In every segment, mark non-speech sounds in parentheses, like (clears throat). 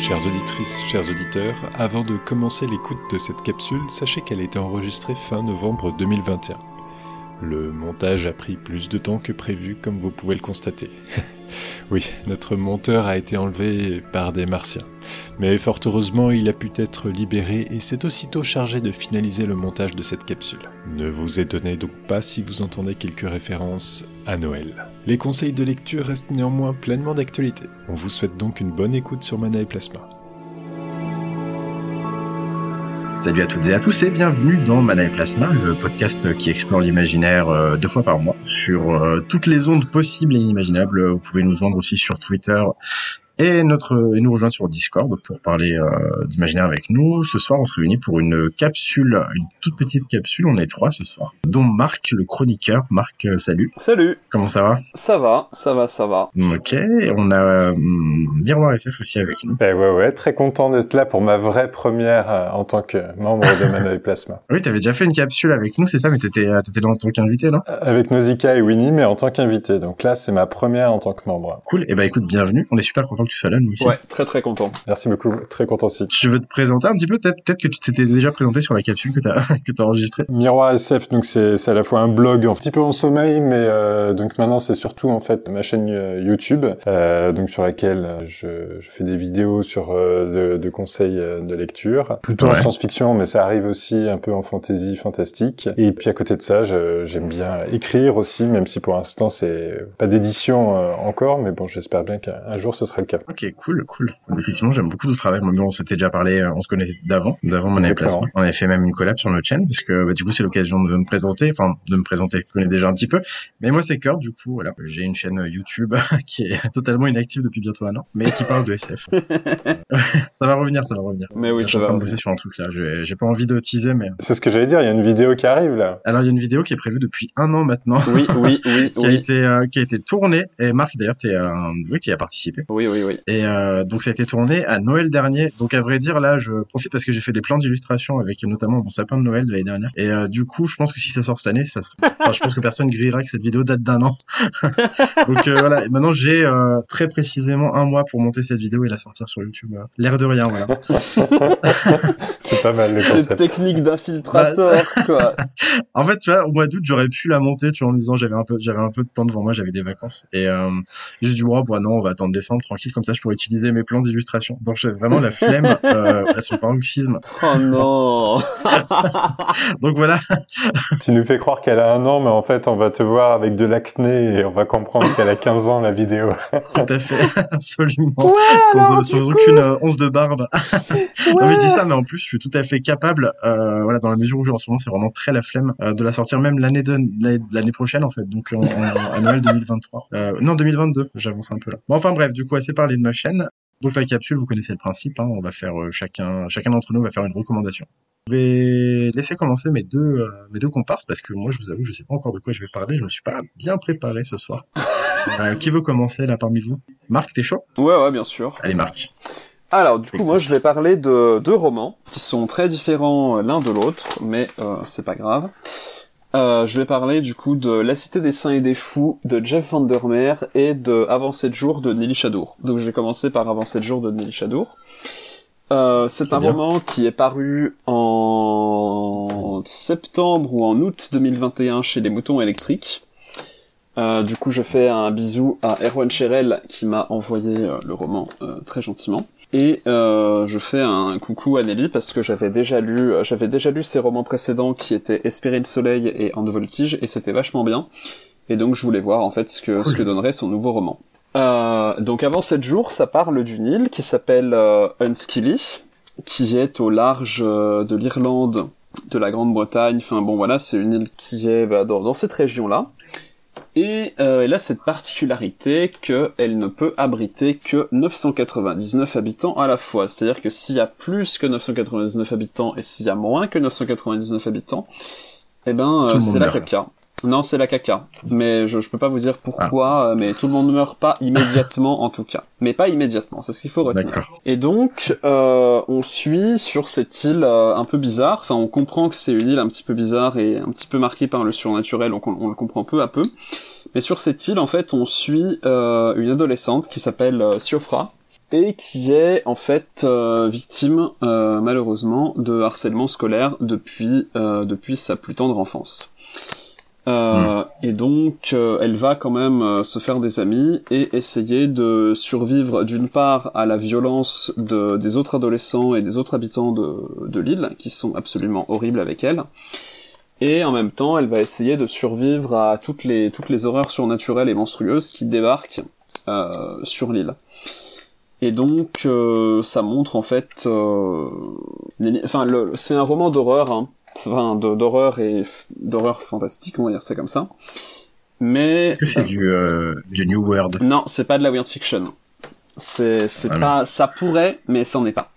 Chères auditrices, chers auditeurs, avant de commencer l'écoute de cette capsule, sachez qu'elle a été enregistrée fin novembre 2021. Le montage a pris plus de temps que prévu, comme vous pouvez le constater. (laughs) oui, notre monteur a été enlevé par des martiens. Mais fort heureusement, il a pu être libéré et s'est aussitôt chargé de finaliser le montage de cette capsule. Ne vous étonnez donc pas si vous entendez quelques références à Noël. Les conseils de lecture restent néanmoins pleinement d'actualité. On vous souhaite donc une bonne écoute sur Mana et Plasma. Salut à toutes et à tous et bienvenue dans Mana Plasma, le podcast qui explore l'imaginaire euh, deux fois par mois sur euh, toutes les ondes possibles et inimaginables. Vous pouvez nous joindre aussi sur Twitter et notre et nous rejoindre sur Discord pour parler euh, d'imaginaire avec nous. Ce soir, on se réunit pour une capsule, une toute petite capsule. On est trois ce soir, dont Marc, le chroniqueur. Marc, euh, salut. Salut, Comment ça va? Ça va, ça va, ça va. Ok. Et on a hum, Miroir SF aussi avec nous. Ben ouais, ouais, très content d'être là pour ma vraie première euh, en tant que membre de Mana et Plasma. (laughs) Oui, t'avais déjà fait une capsule avec nous, c'est ça? Mais t'étais euh, t'étais là en tant qu'invité, non? Euh, Avec Nausicaa et Winnie, mais en tant qu'invité. Donc là, c'est ma première en tant que membre. Cool. Et bah écoute, bienvenue. On est super content que tu sois là, nous aussi. Ouais, très très content. Merci beaucoup, très content aussi. Je veux te présenter un petit peu, peut-être peut-être que tu t'étais déjà présenté sur la capsule que t'as (laughs) que t'as enregistrée. Miroir SF, donc c'est c'est à la fois un blog un petit peu en sommeil, mais euh, donc maintenant c'est surtout en fait ma chaîne euh, YouTube, euh, donc sur laquelle euh, je, je fais des vidéos sur euh, de, de conseils euh, de lecture, plutôt en science-fiction, mais ça arrive aussi un peu en fantasy, fantastique. Et puis à côté de ça, j'aime bien écrire aussi, même si pour l'instant c'est pas d'édition euh, encore, mais bon, j'espère bien qu'un un jour ce sera le cas. Ok, cool, cool. Effectivement, j'aime beaucoup ton travail. Moi, on s'était déjà parlé, euh, on se connaissait d'avant, d'avant mon déplacement. On avait fait même une collab sur notre chaîne, parce que bah, du coup, c'est l'occasion de me présenter, enfin, de me présenter. Je connais déjà un petit peu. Mais moi, c'est Kurt, du coup, voilà. J'ai une chaîne euh, YouTube (laughs) qui est totalement inactive depuis bientôt un an, mais qui parle de SF. (laughs) ça va revenir, ça va revenir. Mais oui, je suis ça en train va. de bosser sur un truc là. J'ai pas envie de teaser, mais C'est ce que j'allais dire, il y a une vidéo qui arrive là. alors il y a une vidéo qui est prévue depuis un an maintenant. Oui, oui, oui, (laughs) Qui a été euh, qui a été tournée et Marc d'ailleurs t'es euh, oui tu y as participé Oui, oui, oui. Et euh, donc ça a été tourné à Noël dernier. Donc à vrai dire là, je profite parce que j'ai fait des plans d'illustration avec notamment mon sapin de Noël de l'année dernière. Et euh, du coup, je pense que si ça sort cette année, ça sera... enfin, je pense que personne grillera que cette vidéo date d'un an. (laughs) donc euh, voilà. Et maintenant j'ai euh, très précisément un mois pour monter cette vidéo et la sortir sur YouTube. euh, L'air de rien, voilà. (laughs) C'est pas mal le Cette concept. technique d'infiltrateur, quoi. (laughs) En fait, tu vois, au mois d'août, j'aurais pu la monter, tu vois, en me disant j'avais un peu, j'avais un peu de temps devant moi, j'avais des vacances. Et euh, j'ai dit ouais, bah non, on va attendre décembre tranquille, comme ça, je pourrais utiliser mes plans d'illustration. Donc j'ai vraiment la flemme (laughs) euh, à son paroxysme. Oh non. (laughs) Donc voilà. (laughs) Tu nous fais croire qu'elle a un an, mais en fait, on va te voir avec de l'acné et on va comprendre qu'elle a 15 ans la vidéo. Tout à fait, absolument. sans sans aucune euh, once de barbe. Non, mais je dis ça, mais en plus, je suis tout à fait capable, euh, voilà, dans la mesure où j'ai en ce moment, c'est vraiment très la flemme euh, de la sortir même l'année de l'année- prochaine, en fait, donc en, en- à Noël 2023. Euh, non, 2022, j'avance un peu là. Bon, enfin bref, du coup, assez parlé de ma chaîne. Donc la capsule, vous connaissez le principe, hein, on va faire euh, chacun, chacun d'entre nous va faire une recommandation. Je vais laisser commencer mes deux, euh, mes deux comparses parce que moi, je vous avoue, je sais pas encore de quoi je vais parler. Je me suis pas bien préparé ce soir. (laughs) Euh, qui veut commencer là parmi vous? Marc, t'es chaud? Ouais, ouais, bien sûr. Allez, Marc. Alors, du coup, moi, je vais parler de deux romans qui sont très différents l'un de l'autre, mais euh, c'est pas grave. Euh, je vais parler du coup de La Cité des Saints et des Fous de Jeff Vandermeer et de Avant 7 jours de Nelly Chadour. Donc je vais commencer par Avant 7 jours de Nelly Chadour. Euh, c'est un bien. roman qui est paru en septembre ou en août 2021 chez les Moutons électriques. Euh, du coup, je fais un bisou à Erwan Cherel qui m'a envoyé le roman euh, très gentiment. Et euh, je fais un coucou à Nelly parce que j'avais déjà lu, euh, j'avais déjà lu ses romans précédents qui étaient Espérer le soleil et En de voltige et c'était vachement bien. Et donc je voulais voir en fait ce que ce que donnerait son nouveau roman. Euh, donc avant 7 jours, ça parle d'une île qui s'appelle euh, Unskilly, qui est au large de l'Irlande, de la Grande-Bretagne. Enfin bon voilà, c'est une île qui est bah, dans, dans cette région-là. Et euh, elle a cette particularité qu'elle ne peut abriter que 999 habitants à la fois. C'est-à-dire que s'il y a plus que 999 habitants et s'il y a moins que 999 habitants, Eh ben, euh, c'est la caca. Non, c'est la caca. Mais je, je peux pas vous dire pourquoi, euh, mais tout le monde ne meurt pas immédiatement en tout cas. Mais pas immédiatement, c'est ce qu'il faut retenir. Et donc, euh, on suit sur cette île euh, un peu bizarre. Enfin, on comprend que c'est une île un petit peu bizarre et un petit peu marquée par le surnaturel, donc on, on le comprend peu à peu. Mais sur cette île, en fait, on suit euh, une adolescente qui s'appelle Siofra et qui est en fait euh, victime, euh, malheureusement, de harcèlement scolaire depuis euh, depuis sa plus tendre enfance. Euh, Et donc, euh, elle va quand même euh, se faire des amis et essayer de survivre d'une part à la violence de, des autres adolescents et des autres habitants de, l'île, qui sont absolument horribles avec elle. Et en même temps, elle va essayer de survivre à toutes les, horreurs surnaturelles et monstrueuses qui débarquent sur l'île. Et donc, ça montre en fait, enfin, c'est un roman d'horreur, hein, enfin, d'horreur et d'horreur fantastique, on va dire ça comme ça. Mais Est-ce que c'est du, euh, du New World? Non, c'est pas de la weird fiction. C'est c'est Ah, pas, ça pourrait, mais c'en est pas.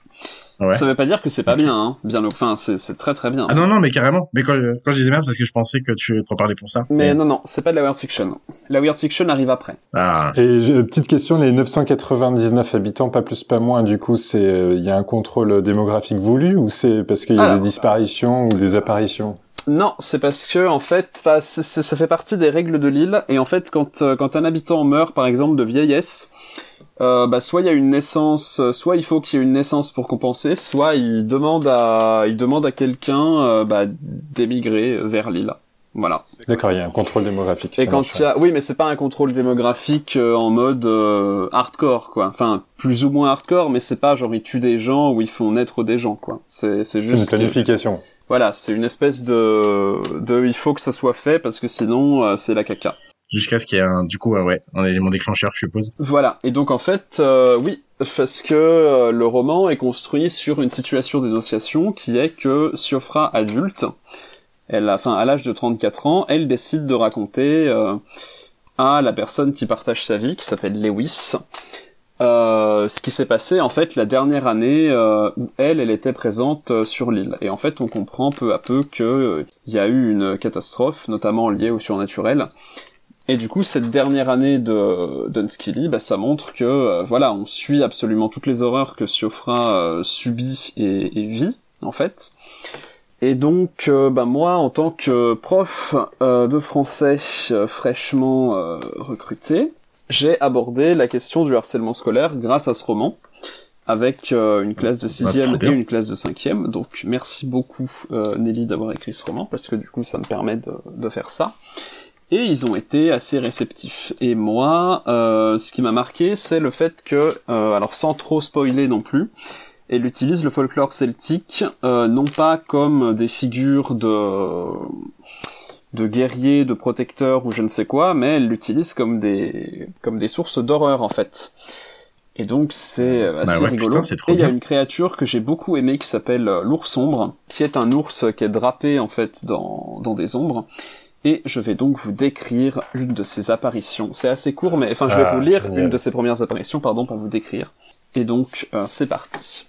Ouais. Ça veut pas dire que c'est pas bien, hein. Bien, enfin, c'est c'est très très bien. Ah non, non, mais carrément. Mais quand, quand je disais merde, parce que je pensais que tu t'en parlais pour ça. Mais non, non, c'est pas de la weird fiction. La weird fiction arrive après. Ah, Et petite question, les 999 habitants, pas plus pas moins, du coup, c'est euh, il y a un contrôle démographique voulu ou c'est parce qu'il y a Alors. des disparitions ou des apparitions? Non, c'est parce que en fait, ça fait partie des règles de l'île. Et en fait, quand euh, quand un habitant meurt, par exemple, de vieillesse, euh, bah soit il y a une naissance, euh, soit il faut qu'il y ait une naissance pour compenser, soit il demande à il demande à quelqu'un euh, bah, d'émigrer vers l'île. Voilà. D'accord, il y a un contrôle démographique. Et quand il y a, oui, mais c'est pas un contrôle démographique euh, en mode euh, hardcore, quoi. Enfin, plus ou moins hardcore, mais c'est pas genre ils tuent des gens ou ils font naître des gens, quoi. C'est c'est C'est une juste. que- planification. voilà, c'est une espèce de de il faut que ça soit fait parce que sinon euh, c'est la caca. Jusqu'à ce qu'il y ait un, du coup, ouais, un élément déclencheur, je suppose. Voilà. Et donc en fait, euh, oui, parce que euh, le roman est construit sur une situation d'énonciation qui est que Siofra adulte, elle a, enfin à l'âge de 34 ans, elle décide de raconter euh, à la personne qui partage sa vie, qui s'appelle Lewis, euh, ce qui s'est passé en fait la dernière année où elle, elle était présente sur l'île. Et en fait, on comprend peu à peu que euh, il y a eu une catastrophe, notamment liée au surnaturel. Et du coup, cette dernière année de d'Unskilly, bah, ça montre que euh, voilà, on suit absolument toutes les horreurs que Siofra euh, subit et, et vit en fait. Et donc, euh, bah, moi, en tant que prof de français fraîchement recruté, j'ai abordé la question du harcèlement scolaire grâce à ce roman, avec une classe de c'est sixième et une classe de cinquième. Donc, merci beaucoup Nelly d'avoir écrit ce roman, parce que du coup, ça me permet de, de faire ça. Et ils ont été assez réceptifs. Et moi, euh, ce qui m'a marqué, c'est le fait que, euh, alors sans trop spoiler non plus, elle utilise le folklore celtique euh, non pas comme des figures de de guerriers, de protecteurs ou je ne sais quoi, mais elle l'utilise comme des comme des sources d'horreur en fait. Et donc c'est assez Bah ouais, rigolo. putain, Et il y a une créature que j'ai beaucoup aimée qui s'appelle l'ours sombre, qui est un ours qui est drapé en fait dans dans des ombres. Et je vais donc vous décrire une de ses apparitions. C'est assez court, mais enfin je vais Ah, vous lire génial. une de ses premières apparitions, pardon, pas vous décrire. Et donc euh, c'est parti.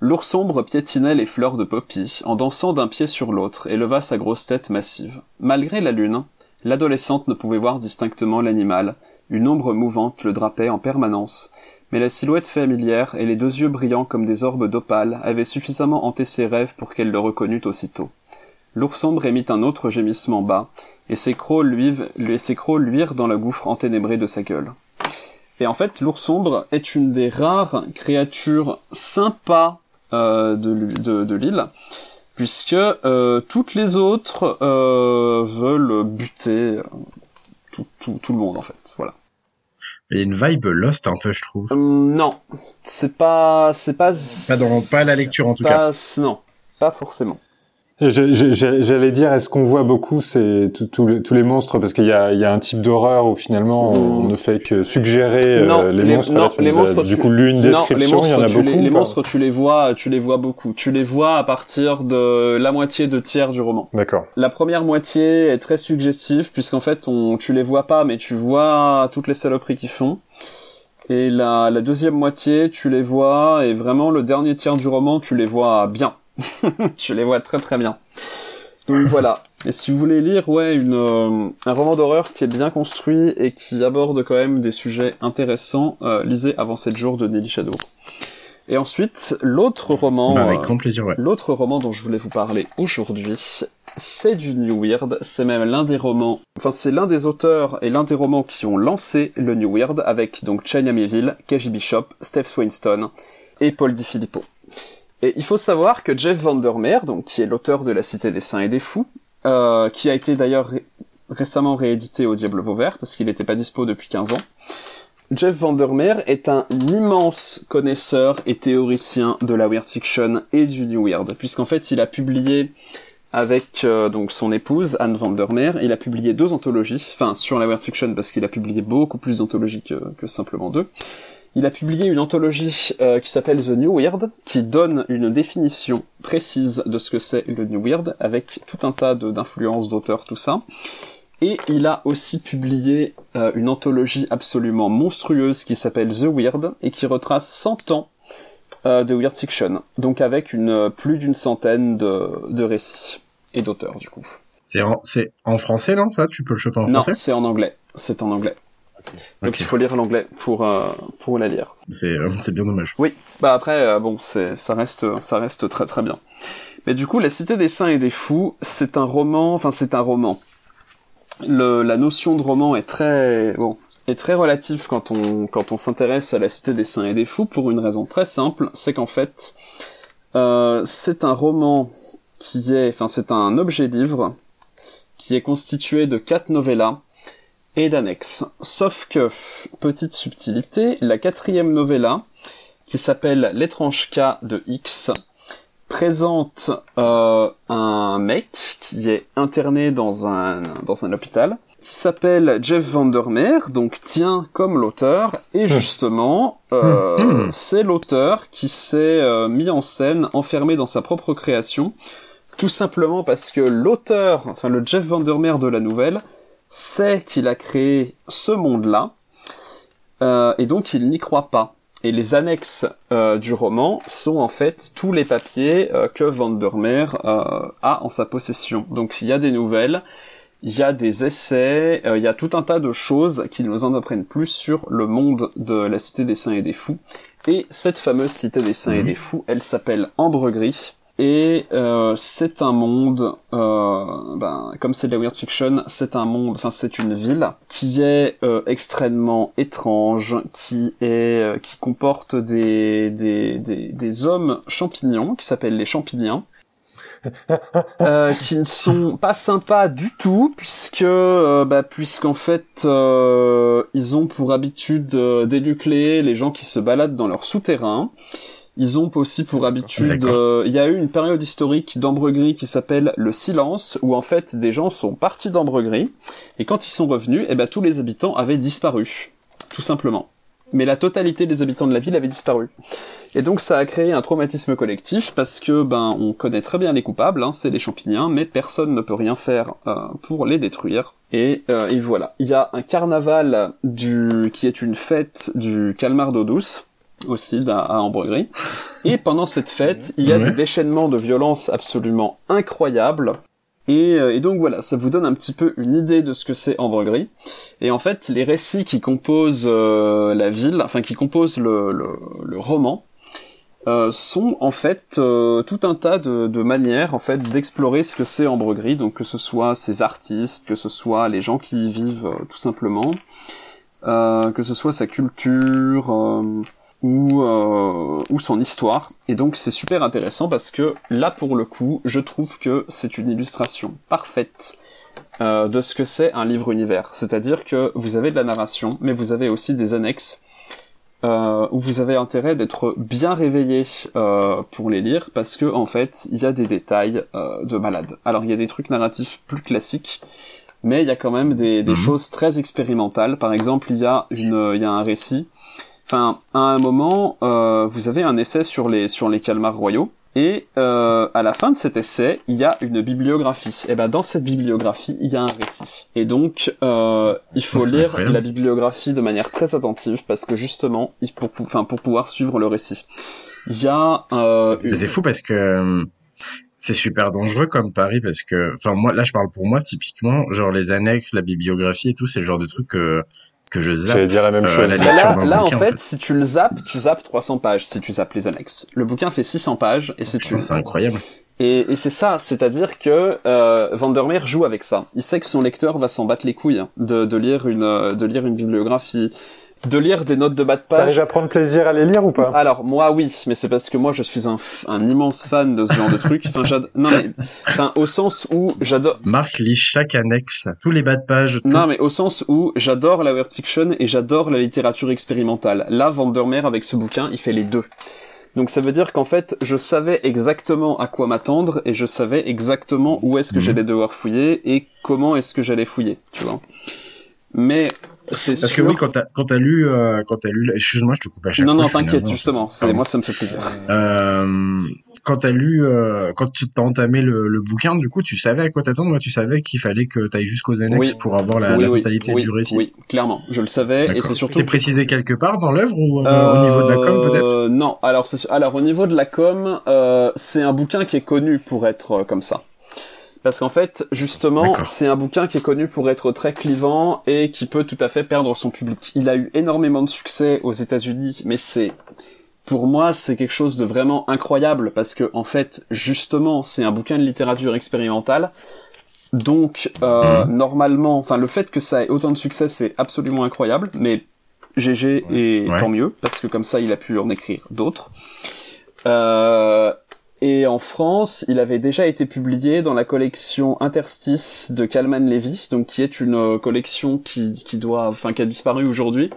L'ours sombre piétinait les fleurs de poppy en dansant d'un pied sur l'autre et leva sa grosse tête massive. Malgré la lune, l'adolescente ne pouvait voir distinctement l'animal. Une ombre mouvante le drapait en permanence. Mais la silhouette familière et les deux yeux brillants comme des orbes d'opale avaient suffisamment hanté ses rêves pour qu'elle le reconnût aussitôt. L'ours sombre émit un autre gémissement bas, et ses crocs luivent, et ses crocs luirent dans le gouffre enténébré de sa gueule. Et en fait, l'ours sombre est une des rares créatures sympas euh, de, l'île- de, de l'île, puisque euh, toutes les autres euh, veulent buter tout, tout, tout le monde en fait. Voilà. Il y a une vibe Lost un peu, je trouve. Non, c'est pas, c'est pas, Pas dans, pas à la lecture en tout cas. non, pas forcément. J'allais dire, est-ce qu'on voit beaucoup c'est tous les monstres? Parce qu'il y a, il y a un type d'horreur où finalement on ne fait que suggérer euh, Non, les, les- monstres. non, Là, tu les as, monstres, du coup, lu une Non, les description, il y en a beaucoup. les, monstres, tu les vois, tu les vois beaucoup. Tu les vois à partir de la moitié de tiers du roman. D'accord. La première moitié est très suggestive puisqu'en fait, on, tu les vois pas, mais tu vois toutes les saloperies qu'ils font. Et la, la deuxième moitié, tu les vois, et vraiment le dernier tiers du roman, tu les vois bien. (laughs) tu les vois très très bien. Donc voilà. Et si vous voulez lire, ouais, une, euh, un roman d'horreur qui est bien construit et qui aborde quand même des sujets intéressants, euh, lisez Avant 7 jours de Nelly Shadow. Et ensuite, l'autre roman, Bah, avec euh, grand plaisir, ouais. l'autre roman dont je voulais vous parler aujourd'hui, c'est du New Weird. C'est même l'un des romans, enfin c'est l'un des auteurs et l'un des romans qui ont lancé le New Weird avec donc China Miéville, KJ Bishop, Steph Swainstone et Paul Di Filippo. Et il faut savoir que Jeff Vandermeer, donc qui est l'auteur de La Cité des Saints et des Fous, euh, qui a été d'ailleurs ré- récemment réédité au Diable Vauvert parce qu'il n'était pas dispo depuis 15 ans. Jeff Vandermeer est un immense connaisseur et théoricien de la weird fiction et du new weird, puisqu'en fait il a publié avec euh, donc son épouse Anne Vandermeer, il a publié deux anthologies, enfin sur la weird fiction parce qu'il a publié beaucoup plus d'anthologies que simplement deux. Il a publié une anthologie euh, qui s'appelle The New Weird, qui donne une définition précise de ce que c'est le New Weird, avec tout un tas d'influences d'auteurs, tout ça. Et il a aussi publié euh, une anthologie absolument monstrueuse qui s'appelle The Weird, et qui retrace 100 ans euh, de weird fiction, donc avec une plus d'une centaine de, de récits et d'auteurs du coup. C'est en, français, non, ça? Tu peux le choper en Non, français? c'est en anglais. C'est en anglais. Donc il faut lire l'anglais pour euh, pour la lire. C'est, euh, (laughs) c'est bien dommage. Oui, bah après, euh, bon, c'est, ça reste, ça reste très très bien. Mais du coup, La Cité des Saints et des Fous, c'est un roman, enfin c'est un roman. Le, la notion de roman est très, bon, est très relative quand on, quand on s'intéresse à La Cité des Saints et des Fous pour une raison très simple, c'est qu'en fait, c'est un roman qui est, enfin c'est un objet livre qui est constitué de quatre novellas et d'annexes. Sauf que, petite subtilité, la quatrième novella, qui s'appelle L'étrange cas de X, présente euh, un mec qui est interné dans un, dans un hôpital, qui s'appelle Jeff Vandermeer, donc tient comme l'auteur, et justement, euh, Mhm. c'est l'auteur qui s'est euh, mis en scène, enfermé dans sa propre création, tout simplement parce que l'auteur, enfin le Jeff Vandermeer de la nouvelle, sait qu'il a créé ce monde-là, euh, et donc il n'y croit pas. Et les annexes euh, du roman sont en fait tous les papiers euh, que Vandermeer euh, a en sa possession. Donc il y a des nouvelles, il y a des essais, euh, il y a tout un tas de choses qui nous en apprennent plus sur le monde de la Cité des Saints et des Fous. Et cette fameuse Cité des Saints et Mhm. des Fous, elle s'appelle Ambre Gris. Et euh, c'est un monde, euh, ben, comme c'est de la weird fiction, c'est un monde, enfin c'est une ville qui est euh, extrêmement étrange, qui est, euh, qui comporte des des des, des hommes champignons qui s'appellent les champignons. (laughs) euh, qui ne sont pas sympas du tout puisque euh, bah, puisqu'en fait euh, ils ont pour habitude euh, d'énucléer les gens qui se baladent dans leur souterrain ils ont aussi pour habitude, euh, il y a eu une période historique d'ambre gris qui s'appelle le silence, où en fait des gens sont partis d'ambre gris, et quand ils sont revenus, eh ben tous les habitants avaient disparu, tout simplement. Mais la totalité des habitants de la ville avait disparu. Et donc ça a créé un traumatisme collectif parce que ben on connaît très bien les coupables, hein, c'est les champignons, mais personne ne peut rien faire euh, pour les détruire. Et, euh, et voilà, il y a un carnaval du qui est une fête du calmar d'eau douce aussi à, à Ambre-Gris. Et pendant cette fête, il y a Ouais. des déchaînements de violence absolument incroyables. Et, euh, et donc voilà, ça vous donne un petit peu une idée de ce que c'est Ambre-Gris. Et en fait, les récits qui composent euh, la ville, enfin qui composent le, le, le roman, euh, sont en fait euh, tout un tas de, de manières en fait d'explorer ce que c'est Ambre Gris, donc que ce soit ces artistes, que ce soit les gens qui y vivent euh, tout simplement, euh, que ce soit sa culture euh, ou euh, ou son histoire. Et donc c'est super intéressant parce que là pour le coup, je trouve que c'est une illustration parfaite euh, de ce que c'est un livre univers. C'est-à-dire que vous avez de la narration, mais vous avez aussi des annexes euh, où vous avez intérêt d'être bien réveillé euh, pour les lire parce que en fait il y a des détails euh, de malade. Alors il y a des trucs narratifs plus classiques, mais il y a quand même des, des Mhm. choses très expérimentales. Par exemple, il y a une, il y a un récit. Enfin, à un moment, euh, vous avez un essai sur les sur les calmars royaux. Et euh, à la fin de cet essai, il y a une bibliographie. Et ben dans cette bibliographie, il y a un récit. Et donc, euh, il faut lire incroyable. la bibliographie de manière très attentive parce que justement, pour, enfin pour pouvoir suivre le récit. Il y a euh, une- c'est fou parce que euh, C'est super dangereux comme pari parce que, enfin moi là je parle pour moi typiquement, genre les annexes, la bibliographie et tout, c'est le genre de truc que que je zappe. J'allais dire la même Euh, chose. la Bah lecture là, là en bouquin, fait, en fait. si tu le zappes, tu zappes 300 pages si tu zappes les annexes. Le bouquin fait 600 pages et si tu c'est incroyable. et, et c'est ça, c'est-à-dire que euh, Vandermeer joue avec ça. Il sait que son lecteur va s'en battre les couilles hein, de, de lire une euh, de lire une bibliographie, de lire des notes de bas de page. T'arrives à prendre plaisir à les lire ou pas? Alors moi oui, mais c'est parce que moi je suis un, un immense fan de ce genre de truc. Enfin non mais enfin au sens où j'adore Marc lit chaque annexe, tous les bas de page, tout. non mais au sens où j'adore la weird fiction et j'adore la littérature expérimentale. Là Vandermeer avec ce bouquin, il fait les deux. Donc ça veut dire qu'en fait, je savais exactement à quoi m'attendre et je savais exactement où est-ce que Mhm. j'allais devoir fouiller et comment est-ce que j'allais fouiller, tu vois. Mais c'est Parce que sûr... oui, quand t'as quand t'as lu, euh, quand t'as lu, excuse-moi, je te coupe à chaque non fois. non, suis t'inquiète justement, c'est moi ça me fait plaisir. Euh, quand t'as lu, euh, quand tu t'as entamé le, le bouquin, du coup, tu savais à quoi t'attendre. Moi, tu savais qu'il fallait que t'ailles jusqu'aux annexes Oui. pour avoir la, oui, la oui, totalité oui, du récit. Oui, clairement, je le savais et c'est surtout C'est précisé quelque part dans l'œuvre ou euh, au niveau de la com peut-être? Euh, Non, alors c'est alors au niveau de la com, euh, c'est un bouquin qui est connu pour être euh, comme ça. Parce qu'en fait, justement, c'est un bouquin qui est connu pour être très clivant et qui peut tout à fait perdre son public. Il a eu énormément de succès aux États-Unis, mais c'est pour moi, c'est quelque chose de vraiment incroyable parce que en fait, justement, c'est un bouquin de littérature expérimentale. Donc, euh, Mhm. normalement, enfin, le fait que ça ait autant de succès, c'est absolument incroyable. Mais GG et Ouais. tant mieux parce que comme ça, il a pu en écrire d'autres. Euh, et en France, il avait déjà été publié dans la collection Interstice de Kalman Levy, donc qui est une euh, collection qui, qui doit, enfin, qui a disparu aujourd'hui.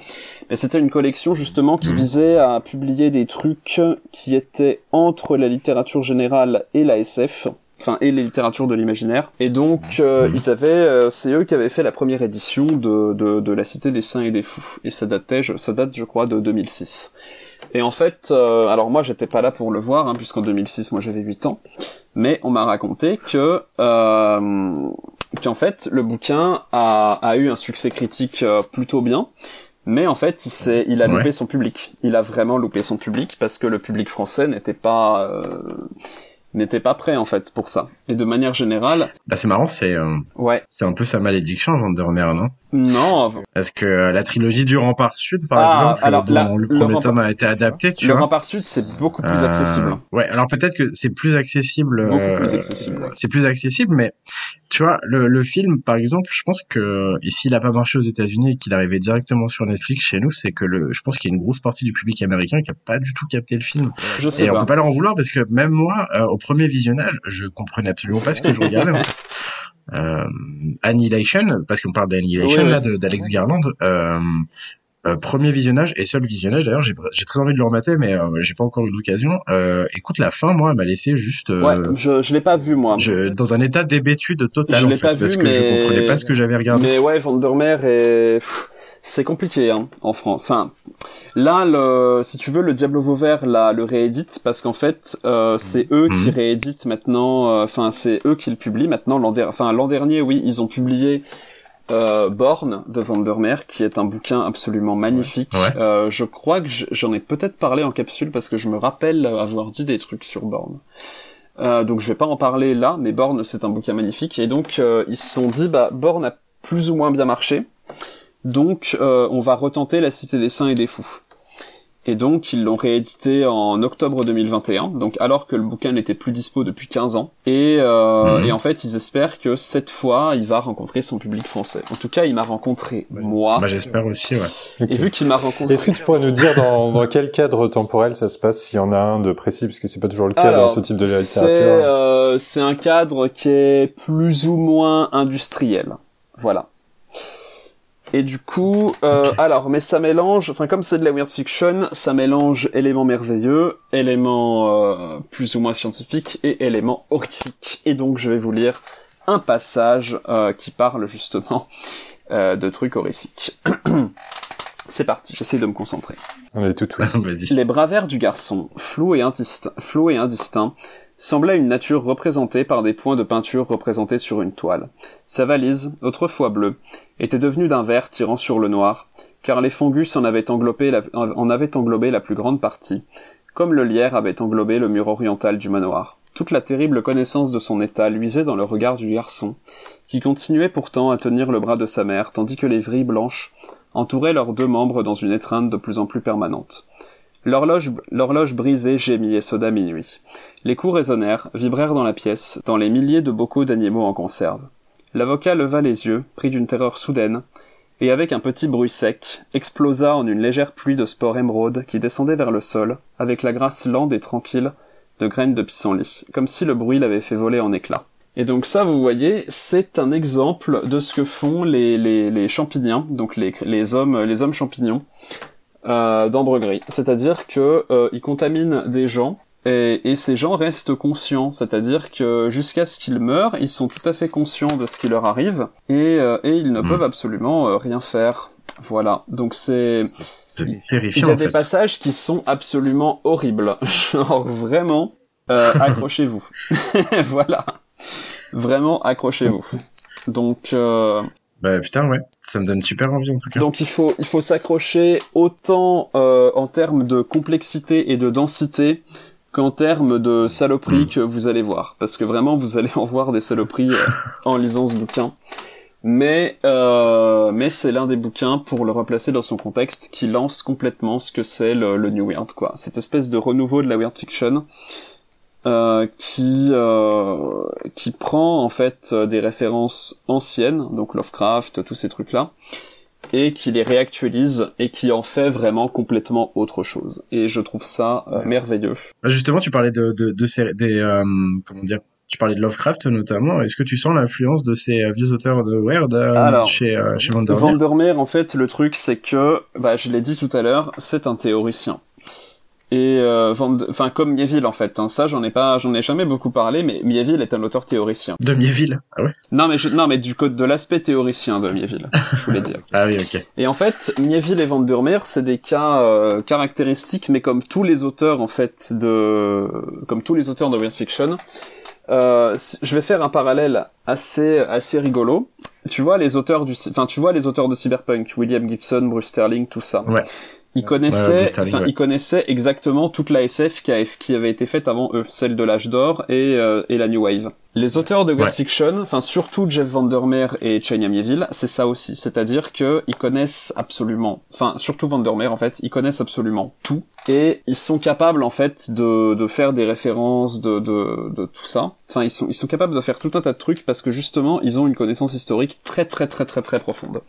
Mais c'était une collection justement qui Mhm. visait à publier des trucs qui étaient entre la littérature générale et la SF. Enfin, et les littératures de l'imaginaire. Et donc, euh, Mhm. ils avaient, euh, c'est eux qui avaient fait la première édition de, de, de La Cité des Saints et des Fous. Et ça datait, je- ça date, je crois, de 2006. Et en fait, euh, alors moi j'étais pas là pour le voir, hein, puisqu'en 2006 moi j'avais 8 ans, mais on m'a raconté que euh, qu'en fait le bouquin a, a eu un succès critique euh, plutôt bien, mais en fait il, il a Ouais. loupé son public. Il a vraiment loupé son public parce que le public français n'était pas euh, n'était pas prêt en fait pour ça. Et de manière générale, Bah, c'est marrant, c'est euh, ouais, c'est un peu sa malédiction, Vandermeer, non? Non, Parce que euh, la trilogie du Rempart Sud, par Ah, exemple, alors, dont la- le le premier tome a été adapté, tu le vois. Rempart Sud c'est beaucoup plus Euh, accessible. Ouais, alors peut-être que c'est plus accessible. Beaucoup euh, plus accessible, ouais. C'est plus accessible, mais tu vois, le, le film, par exemple, je pense que et s'il a pas marché aux États-Unis et qu'il arrivait directement sur Netflix chez nous, c'est que le, je pense qu'il y a une grosse partie du public américain qui a pas du tout capté le film. Je sais Et on peut pas leur en vouloir parce que même moi, euh, au premier visionnage, je comprenais absolument pas ce que je regardais en fait. Euh, Annihilation, parce qu'on parle d'Annihilation Oui, là, oui. d'Alex Garland. Euh, premier visionnage et seul visionnage d'ailleurs j'ai très envie de le remater mais euh, j'ai pas encore eu l'occasion euh, écoute la fin moi elle m'a laissé juste euh, Ouais, je, je l'ai pas vu moi. je, dans un état d'hébétude total Je en l'ai fait, pas parce vu, que mais- je comprenais pas ce que j'avais regardé. Mais ouais, Vandermeer C'est compliqué hein, en France. Enfin, là, le, si tu veux, le Diablo Vauvert là, le réédite parce qu'en fait, euh, c'est eux qui Mhm. rééditent maintenant. euh, Enfin, c'est eux qui le publient maintenant. L'an der- enfin, l'an dernier, oui, ils ont publié euh, Born de Vandermeer, qui est un bouquin absolument magnifique. Ouais. Euh, je crois que j'en ai peut-être parlé en capsule parce que je me rappelle avoir dit des trucs sur Born. Euh, donc je vais pas en parler là, mais Born c'est un bouquin magnifique et donc euh, ils se sont dit bah Born a plus ou moins bien marché, donc euh, on va retenter la Cité des Saints et des Fous. Et donc ils l'ont réédité en octobre 2021, donc alors que le bouquin n'était plus dispo depuis 15 ans. Et, euh, Mhm. et en fait ils espèrent que cette fois il va rencontrer son public français. En tout cas il m'a rencontré moi. Bah, j'espère aussi, ouais. Et vu qu'il m'a rencontré... Est-ce que tu pourrais nous dire dans, dans quel cadre temporel ça se passe, s'il y en a un de précis, parce que c'est pas toujours le cas Alors, dans ce type de C'est littérature. euh, c'est un cadre qui est plus ou moins industriel. Voilà. Et du coup, euh, alors, mais ça mélange, enfin comme c'est de la weird fiction, ça mélange éléments merveilleux, éléments euh, plus ou moins scientifiques et éléments horrifiques. Et donc je vais vous lire un passage euh, qui parle justement euh, de trucs horrifiques. (clears throat) c'est parti, j'essaie de me concentrer. On est tout. (laughs) Vas-y. Les bras verts du garçon, flous et, indistincts, flous et indistincts, semblaient une nature représentée par des points de peinture représentés sur une toile. Sa valise, autrefois bleue, était devenue d'un vert tirant sur le noir, car les la, en avaient englobé la plus grande partie, comme le lierre avait englobé le mur oriental du manoir. Toute la terrible connaissance de son état luisait dans le regard du garçon, qui continuait pourtant à tenir le bras de sa mère, tandis que les vrilles blanches entouraient leurs deux membres dans une étreinte de plus en plus permanente. L'horloge, brisée gémit et soda minuit. Les coups résonnèrent, vibrèrent dans la pièce, dans les milliers de bocaux d'animaux en conserve. L'avocat leva les yeux, pris d'une terreur soudaine, et avec un petit bruit sec, explosa en une légère pluie de spores émeraude qui descendait vers le sol, avec la grâce lente et tranquille de graines de pissenlit, comme si le bruit l'avait fait voler en éclats. Et donc ça, vous voyez, c'est un exemple de ce que font les, champignons, donc les hommes champignons euh, d'ambre gris. C'est-à-dire que euh, ils contaminent des gens et, et, ces gens restent conscients, c'est-à-dire que jusqu'à ce qu'ils meurent, ils sont tout à fait conscients de ce qui leur arrive et, euh, et ils ne Mm. peuvent absolument euh, rien faire. Voilà, donc c'est C'est il terrifiant. y a des fait. passages qui sont absolument horribles. (laughs) Genre vraiment, euh, accrochez-vous. (laughs) voilà. Vraiment, accrochez-vous. Donc, euh, Bah putain, ouais. Ça me donne super envie en tout cas. donc il faut, il faut s'accrocher autant euh, en termes de complexité et de densité qu'en termes de saloperies Mm. que vous allez voir. Parce que vraiment, vous allez en voir des saloperies euh, en lisant ce bouquin. Mais, euh, mais c'est l'un des bouquins pour le replacer dans son contexte qui lance complètement ce que c'est le, le New Weird, quoi. Cette espèce de renouveau de la weird fiction euh, qui euh, qui prend en fait euh, des références anciennes, donc Lovecraft, tous ces trucs-là, et qui les réactualise et qui en fait vraiment complètement autre chose. Et je trouve ça euh, merveilleux. Bah, justement, tu parlais de, de, de ces, des, comment dire, tu parlais de Lovecraft notamment. Est-ce que tu sens l'influence de ces vieux auteurs de Weird Alors, chez, chez Vandermeer Vandermeer, en fait, le truc, c'est que, bah, je l'ai dit tout à l'heure, c'est un théoricien. Et euh, Van- enfin comme Mieville en fait, hein, ça j'en ai pas, j'en ai jamais beaucoup parlé, mais Mieville est un auteur théoricien. De Mieville. Ah ouais. Non mais je, non mais du code de l'aspect théoricien de Mieville, je voulais dire. (laughs) Ah oui, ok. Et en fait, Mieville et Vandermeer, c'est des cas euh, caractéristiques, mais comme tous les auteurs en fait de, comme tous les auteurs de weird fiction, euh, je vais faire un parallèle assez assez rigolo. Tu vois les auteurs du, enfin tu vois les auteurs de cyberpunk, William Gibson, Bruce Sterling, tout ça. Ouais. Ouais, ouais. ils connaissaient exactement toute la SF qui, a- qui avait été faite avant eux, celle de l'âge d'or et, euh, et la New Wave. Les auteurs de Ouais. fiction, enfin surtout Jeff Vandermeer et Chania Mieville, c'est ça aussi, c'est-à-dire que ils connaissent absolument, enfin surtout Vandermeer en fait, ils connaissent absolument tout et ils sont capables en fait de, de faire des références de, de, de tout ça. Enfin ils sont ils sont capables de faire tout un tas de trucs parce que justement ils ont une connaissance historique très très très très très profonde.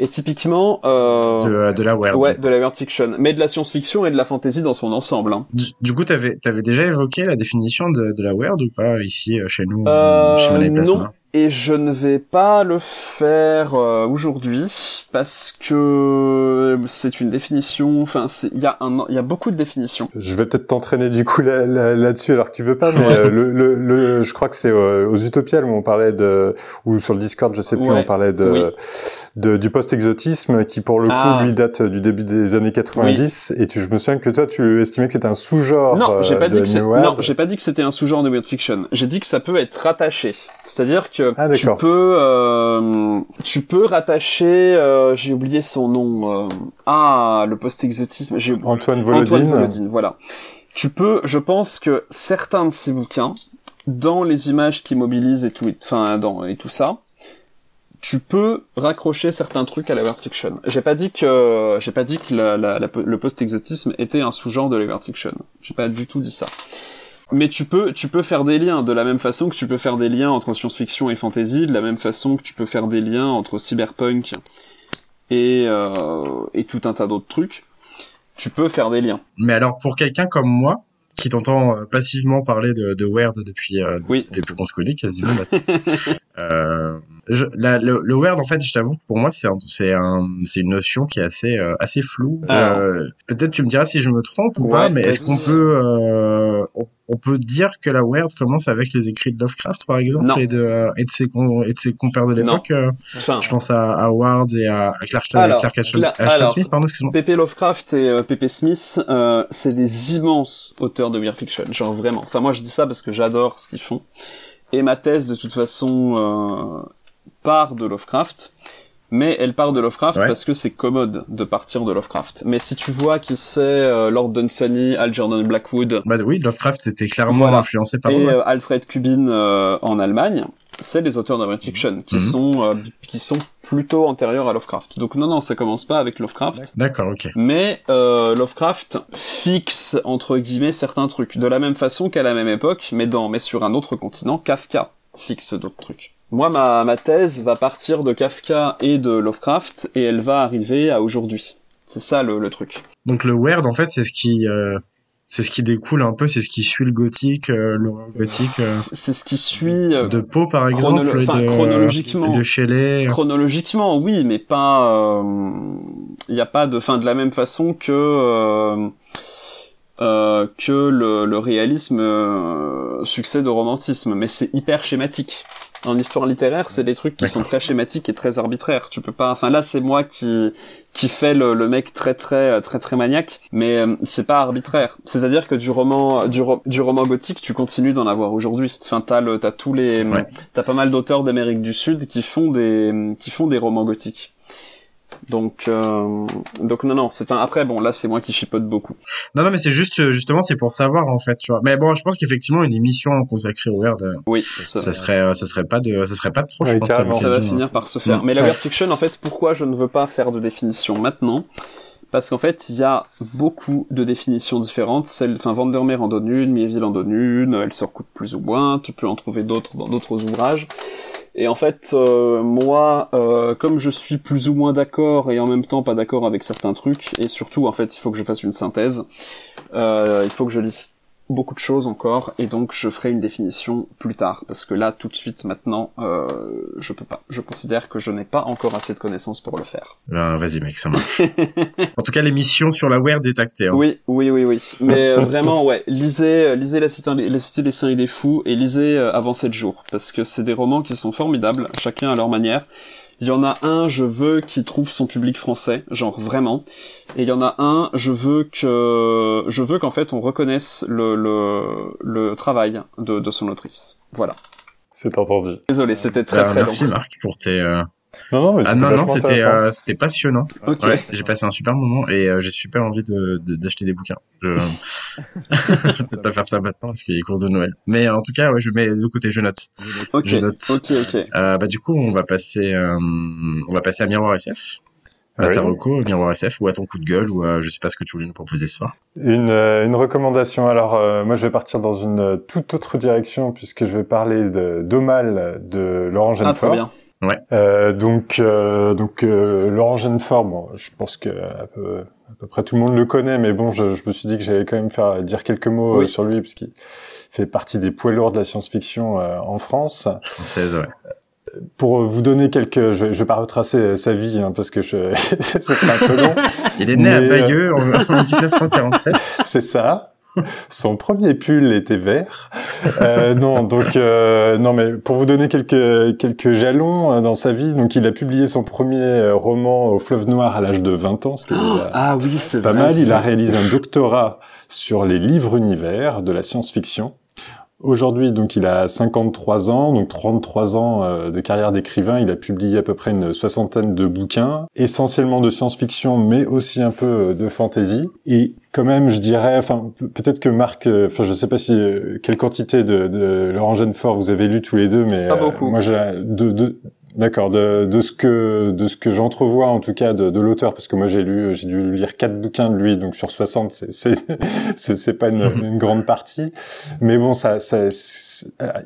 Et typiquement euh, De, euh, de la Weird. ouais de la weird fiction, mais de la science-fiction et de la fantasy dans son ensemble. Hein. Du, du coup, t'avais, t'avais déjà évoqué la définition de, de la Weird ou pas ici euh, chez nous? Euh, chez non. Et je ne vais pas le faire euh, aujourd'hui parce que c'est une définition. Enfin, il y a un, il y a beaucoup de définitions. Je vais peut-être t'entraîner du coup là- là- là-dessus alors que tu veux pas, mais Ouais. euh, le, le, le- je crois que c'est euh, aux Utopiales où on parlait de, ou sur le Discord, je sais plus, Ouais. on parlait de, Oui. de du post-exotisme qui pour le coup Ah. lui date du début des années 90 et tu, je me souviens que toi tu estimais que c'était un sous-genre. non, j'ai pas dit de que New World. non, j'ai pas dit que c'était un sous-genre de weird fiction. J'ai dit que ça peut être rattaché. C'est-à-dire que Ah, tu peux, euh, tu peux rattacher. euh, j'ai oublié son nom. euh, ah, le post-exotisme. J'ai Antoine Volodine. Antoine Volodine, voilà. Tu peux, je pense que certains de ces bouquins, dans les images qui mobilisent et tout, enfin, dans, et tout ça, tu peux raccrocher certains trucs à la weird fiction. J'ai pas dit que, j'ai pas dit que la- la- la- le post-exotisme était un sous-genre de la weird fiction. J'ai pas du tout dit ça. Mais tu peux, tu peux faire des liens de la même façon que tu peux faire des liens entre science-fiction et fantasy, de la même façon que tu peux faire des liens entre cyberpunk et, euh, et tout un tas d'autres trucs. Tu peux faire des liens. Mais alors, pour quelqu'un comme moi, qui t'entend euh, passivement parler de, de Weird depuis, euh, Oui. depuis qu'on se connaît quasiment, maintenant, (laughs) euh, je, la, le, le Weird, en fait, je t'avoue, que pour moi, c'est un, c'est un, c'est une notion qui est assez, euh, assez floue. Alors. Euh, peut-être tu me diras si je me trompe ou Ouais, pas, mais est-ce qu'on peut, euh, on, on peut dire que la Weird commence avec les écrits de Lovecraft, par exemple, Non. et de, euh, et de ses, con- et de ses compères de l'époque. euh, Enfin, je pense à, à Ward et à, à Clark, Alors, Clark Ashton, là- Ashton alors, Smith, pardon, excuse-moi. Pepe Lovecraft et euh, Pepe Smith, euh, c'est des immenses auteurs de weird fiction, genre vraiment. Enfin moi je dis ça parce que j'adore ce qu'ils font. Et ma thèse de toute façon euh, part de Lovecraft. mais elle part de Lovecraft Ouais. parce que c'est commode de partir de Lovecraft. Mais si tu vois qui c'est euh, Lord Dunsany, Algernon Blackwood Bah oui, Lovecraft c'était clairement Voilà. influencé par et euh, Alfred Kubin euh, en Allemagne, c'est les auteurs de fiction qui Mhm. sont qui sont plutôt antérieurs à Lovecraft. Donc non non, ça commence pas avec Lovecraft. D'accord, ok. Mais Lovecraft fixe entre guillemets certains trucs de la même façon qu'à la même époque, mais dans mais sur un autre continent, Kafka fixe d'autres trucs. Moi, ma, ma thèse va partir de Kafka et de Lovecraft et elle va arriver à aujourd'hui. C'est ça le, le truc. Donc le weird en fait c'est ce qui euh, c'est ce qui découle un peu, c'est ce qui suit le gothique, euh, l'horreur gothique euh, C'est ce qui suit euh, de Poe par exemple, chronolo- de, chronologiquement. de Shelley. chronologiquement, oui, mais pas. Il n'y a pas de, fin de la même façon que euh, euh, que le, le réalisme euh, succède au romantisme, mais c'est hyper schématique. En histoire littéraire, c'est des trucs qui sont très schématiques et très arbitraires. Tu peux pas. Enfin là, c'est moi qui qui fait le, le mec très très très très maniaque, mais euh, c'est pas arbitraire. C'est-à-dire que du roman du, ro- du roman gothique, tu continues d'en avoir aujourd'hui. Enfin, t'as le t'as tous les Ouais. t'as pas mal d'auteurs d'Amérique du Sud qui font des qui font des romans gothiques. Donc euh, donc non non, c'est un après bon là c'est moi qui chipote beaucoup. Non non mais c'est juste euh, justement c'est pour savoir en fait, tu vois. Mais bon, je pense qu'effectivement une émission consacrée au weird, euh, Oui, ça, ça serait euh, ça serait pas de ça serait pas de trop Ouais, je pense. ça va finir par se faire. Mm. Mais la Ouais. weird fiction en fait, pourquoi je ne veux pas faire de définition maintenant? Parce qu'en fait, il y a beaucoup de définitions différentes. Celle, enfin, Vandermeer en donne une, Mieville en donne une, elle se recoupe plus ou moins. Tu peux en trouver d'autres dans d'autres ouvrages. Et en fait, euh, moi, euh, comme je suis plus ou moins d'accord et en même temps pas d'accord avec certains trucs, et surtout, en fait, il faut que je fasse une synthèse. Euh, il faut que je lise beaucoup de choses encore, et donc je ferai une définition plus tard, parce que là, tout de suite, maintenant, euh, je peux pas. Je considère que je n'ai pas encore assez de connaissances pour le faire. Ben, vas-y mec, ça marche. en tout cas l'émission sur la weird est actée. Hein. Oui, oui, oui, oui. Mais euh, vraiment, ouais, lisez, euh, lisez la cité, la cité des saints et des fous et lisez euh, Avant sept jours, parce que c'est des romans qui sont formidables, chacun à leur manière. Il y en a un, je veux qu'il trouve son public français, genre vraiment. Et il y en a un, je veux que, je veux qu'en fait on reconnaisse le le, le travail de, de son autrice. Voilà. C'est entendu. Désolé, c'était très Ben, très merci long. Marc pour tes. euh, Non, non, mais Ah non non c'était euh, c'était passionnant. Ouais, j'ai passé un super moment et euh, j'ai super envie de de- d'acheter des bouquins. Je... (laughs) je vais peut-être pas faire ça maintenant parce qu'il y a les courses de Noël. Mais en tout cas, ouais, je mets de côté, je note. Ok. Je note. Ok, ok. Euh, bah du coup, on va passer, euh, on va passer à Miroir SF. À Oui. ta reco, Miroir SF, ou à ton coup de gueule, ou à, je sais pas ce que tu voulais nous proposer ce soir. Une, euh, une recommandation. Alors, euh, moi, je vais partir dans une toute autre direction puisque je vais parler de d'Omal de Laurent Ah, trop Genefort. Bien. Euh, donc, euh, donc euh, Laurent Genefort, bon, je pense que à peu, à peu près tout le monde le connaît, mais bon, je, je me suis dit que j'allais quand même faire dire quelques mots Oui. euh, sur lui puisqu'il fait partie des poids lourds de la science-fiction euh, en France. Française, ouais. Pour vous donner quelques, je, je vais pas retracer sa vie hein, parce que je, (laughs) c'est un peu long. Il est né à Mais, euh, Bayeux en, en 1947. (laughs) c'est ça. (laughs) Son premier pull était vert. Euh, non, donc euh, non, mais pour vous donner quelques quelques jalons euh, dans sa vie, donc il a publié son premier euh, roman au Fleuve Noir à l'âge de 20 ans, ce qui est déjà (gasps) Ah oui, c'est pas vrai. mal. Il a réalisé un doctorat sur les livres univers de la science-fiction. Aujourd'hui, donc, il a 53 ans, donc 33 ans euh, de carrière d'écrivain. Il a publié à peu près une soixantaine de bouquins, essentiellement de science-fiction, mais aussi un peu euh, de fantasy. Et quand même, je dirais, enfin, pe- peut-être que Marc, euh, enfin, je sais pas si quelle quantité de, de Laurent Genefort vous avez lu tous les deux, mais Pas euh, beaucoup. moi, j'ai de, de D'accord, de, de ce que de ce que j'entrevois en tout cas de, de l'auteur, parce que moi j'ai lu j'ai dû lire quatre bouquins de lui, donc sur 60 c'est (laughs) c'est c'est pas une, une grande partie, mais bon ça, ça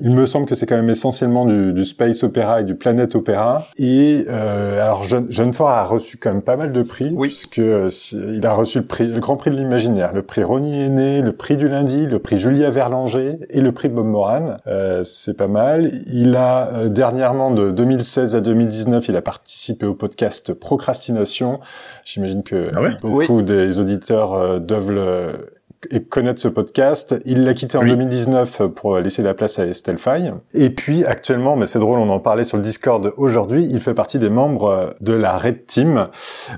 il me semble que c'est quand même essentiellement du, du space opéra et du planète opéra. Et euh, alors Jeune Jeunefort a reçu quand même pas mal de prix, Oui. puisque euh, il a reçu le prix le Grand Prix de l'imaginaire, le prix Ronnie Aîné, le prix du lundi, le prix Julia Verlanger et le prix Bob Moran. Euh, c'est pas mal. Il a euh, dernièrement de 2016 à 2019, il a participé au podcast Procrastination. J'imagine que Ah ouais? Beaucoup des auditeurs euh, doivent le et connaître ce podcast. Il l'a quitté en 2019 pour laisser la place à Estelle Faye. Et puis actuellement, mais c'est drôle, on en parlait sur le Discord aujourd'hui, il fait partie des membres de la Red Team.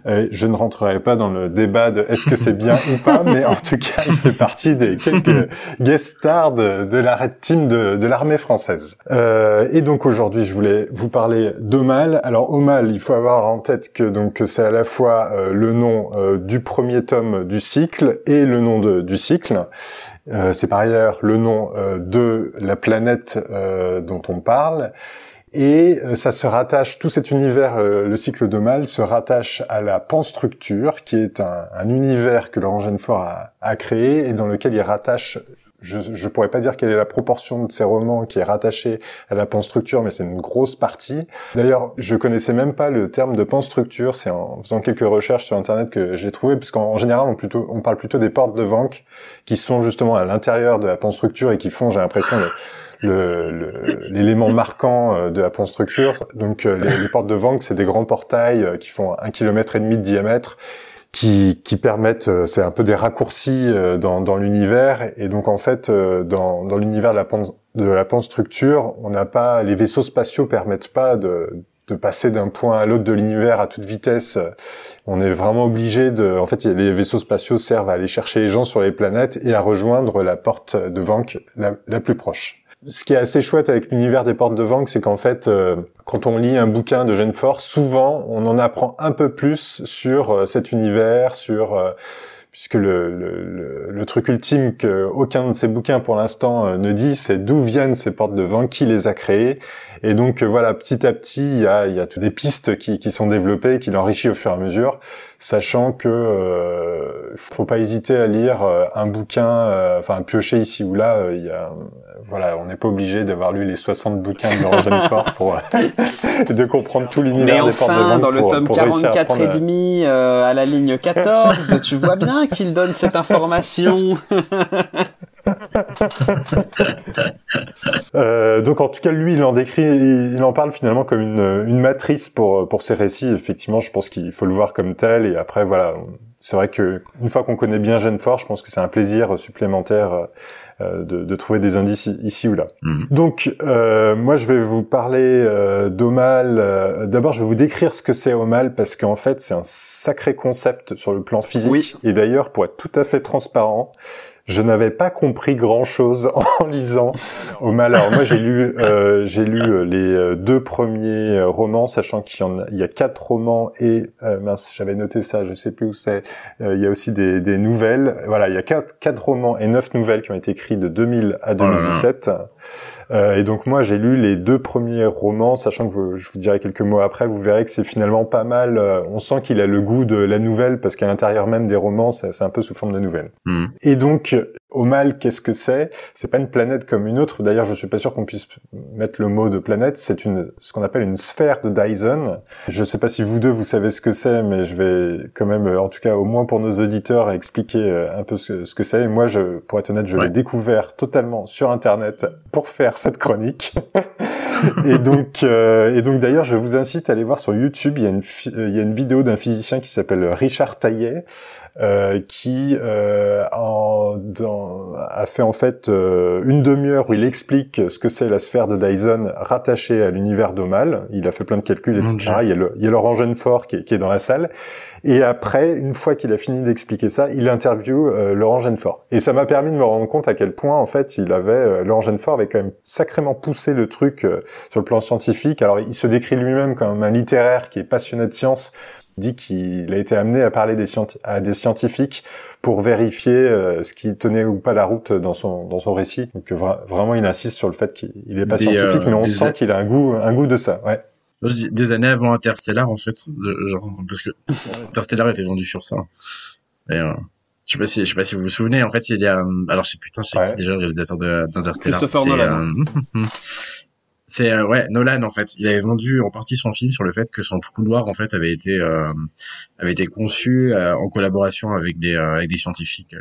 Euh, je ne rentrerai pas dans le débat de est-ce que c'est bien ou pas, mais en tout cas, il fait partie des quelques guest stars de, de la Red Team de, de l'armée française. Euh, et donc aujourd'hui, je voulais vous parler d'Omal. Alors Omal, il faut avoir en tête que donc c'est à la fois euh, le nom euh, du premier tome du cycle et le nom de, du cycle. Euh, c'est par ailleurs le nom euh, de la planète euh, dont on parle. Et ça se rattache, tout cet univers, le cycle de Mal, se rattache à la panstructure, qui est un, un univers que Laurent Genefort a, a, créé et dans lequel il rattache je ne pourrais pas dire quelle est la proportion de ces romans qui est rattachée à la panstructure, mais c'est une grosse partie. D'ailleurs, je connaissais même pas le terme de panstructure. C'est en faisant quelques recherches sur Internet que j'ai trouvé, puisqu'en général, on, parle plutôt des portes de Vank, qui sont justement à l'intérieur de la panstructure et qui font, j'ai l'impression, l'élément marquant euh, de la panstructure. Donc, euh, les, portes de Vank, c'est des grands portails euh, qui font un kilomètre et demi de diamètre qui, qui permettent, euh, c'est un peu des raccourcis euh, dans, dans l'univers, et donc en fait, euh, dans, dans l'univers de la, pan, de la panstructure, on n'a pas, les vaisseaux spatiaux permettent pas de, de passer d'un point à l'autre de l'univers à toute vitesse. On est vraiment obligé de, en fait, les vaisseaux spatiaux servent à aller chercher les gens sur les planètes et à rejoindre la porte de Vank la, la plus proche ce qui est assez chouette avec l'univers des portes de Vank, c'est qu'en fait, euh, quand on lit un bouquin de Genfort, souvent on en apprend un peu plus sur euh, cet univers, sur euh, puisque le, truc ultime que aucun de ces bouquins pour l'instant ne dit, c'est d'où viennent ces portes de Vank, qui les a créées. Et donc voilà, petit à petit, il y a, toutes des pistes qui, qui sont développées, qui l'enrichissent au fur et à mesure, sachant que euh, faut pas hésiter à lire un bouquin, enfin piocher ici ou là. il y a voilà, on n'est pas obligé d'avoir lu les 60 bouquins de Roger Fort pour (laughs) de comprendre tout l'univers des portes de vente dans le tome 44 et demi euh, à la ligne 14, tu vois bien qu'il donne cette (laughs) information. (laughs) (laughs) euh, donc en tout cas lui il en décrit il en parle finalement comme une, une matrice pour pour ses récits effectivement je pense qu'il faut le voir comme tel et après voilà c'est vrai que une fois qu'on connaît bien Fort, je pense que c'est un plaisir supplémentaire euh, de, de, trouver des indices ici ou là. Mhm. Donc, euh, moi, je vais vous parler euh, d'Omal. Euh, d'abord, je vais vous décrire ce que c'est Omal parce qu'en fait, c'est un sacré concept sur le plan physique. Oui. Et d'ailleurs, pour être tout à fait transparent, je n'avais pas compris grand chose (laughs) en lisant au mal. Alors moi j'ai lu euh, j'ai lu euh, les euh, deux premiers euh, romans, sachant qu'il y en a, il y a quatre romans et euh, mince j'avais noté ça, je sais plus où c'est. il y a aussi des, des, nouvelles. Voilà, il y a quatre, quatre romans et neuf nouvelles qui ont été écrits de 2000 à 2017. Euh, et donc moi j'ai lu les deux premiers romans, sachant que je vous dirai quelques mots après, vous verrez que c'est finalement pas mal. on sent qu'il a le goût de la nouvelle parce qu'à l'intérieur même des romans, c'est un peu sous forme de nouvelle. Mmh. Et donc au mal, qu'est-ce que c'est? C'est pas une planète comme une autre. D'ailleurs, je suis pas sûr qu'on puisse mettre le mot de planète. C'est une, ce qu'on appelle une sphère de Dyson. Je sais pas si vous deux vous savez ce que c'est, mais je vais quand même, en tout cas, au moins pour nos auditeurs, expliquer euh, un peu ce, que c'est. Et moi, je, pour être honnête, je l'ai découvert totalement sur Internet pour faire cette chronique. (laughs) et donc, euh, et donc d'ailleurs, je vous incite à aller voir sur YouTube. Il y a une, il y a une vidéo d'un physicien qui s'appelle Richard Taillet, euh, qui euh, en, dans, a fait en fait euh, une demi-heure où il explique ce que c'est la sphère de Dyson rattachée à l'univers d'Omal. Il a fait plein de calculs, etc. Il y a, le, il y a Laurent Genefort qui est, qui est dans la salle. Et après, une fois qu'il a fini d'expliquer ça, il interview euh, Laurent Genefort. Et ça m'a permis de me rendre compte à quel point, en fait, il avait euh, Laurent Genefort avait quand même sacrément poussé le truc sur le plan scientifique. Alors, il se décrit lui-même comme un littéraire qui est passionné de science, dit qu'il a été amené à parler des à des scientifiques pour vérifier euh, ce qui tenait ou pas la route dans son dans son récit. Donc vraiment, il insiste sur le fait qu'il est pas scientifique, euh, mais on sent qu'il a un goût un goût de ça. Ouais. Des années avant Interstellar, en fait, genre, parce que (laughs) Interstellar était vendu sur ça. Et, euh, je sais pas si je sais pas si vous vous souvenez. En fait, il y a alors je sais putain, je sais déjà le réalisateur d'Interstellar. Christopher Nolan. (laughs) c'est euh, ouais Nolan en fait. Il avait vendu en partie son film sur le fait que son trou noir en fait avait été euh, avait été conçu euh, en collaboration avec des avec des scientifiques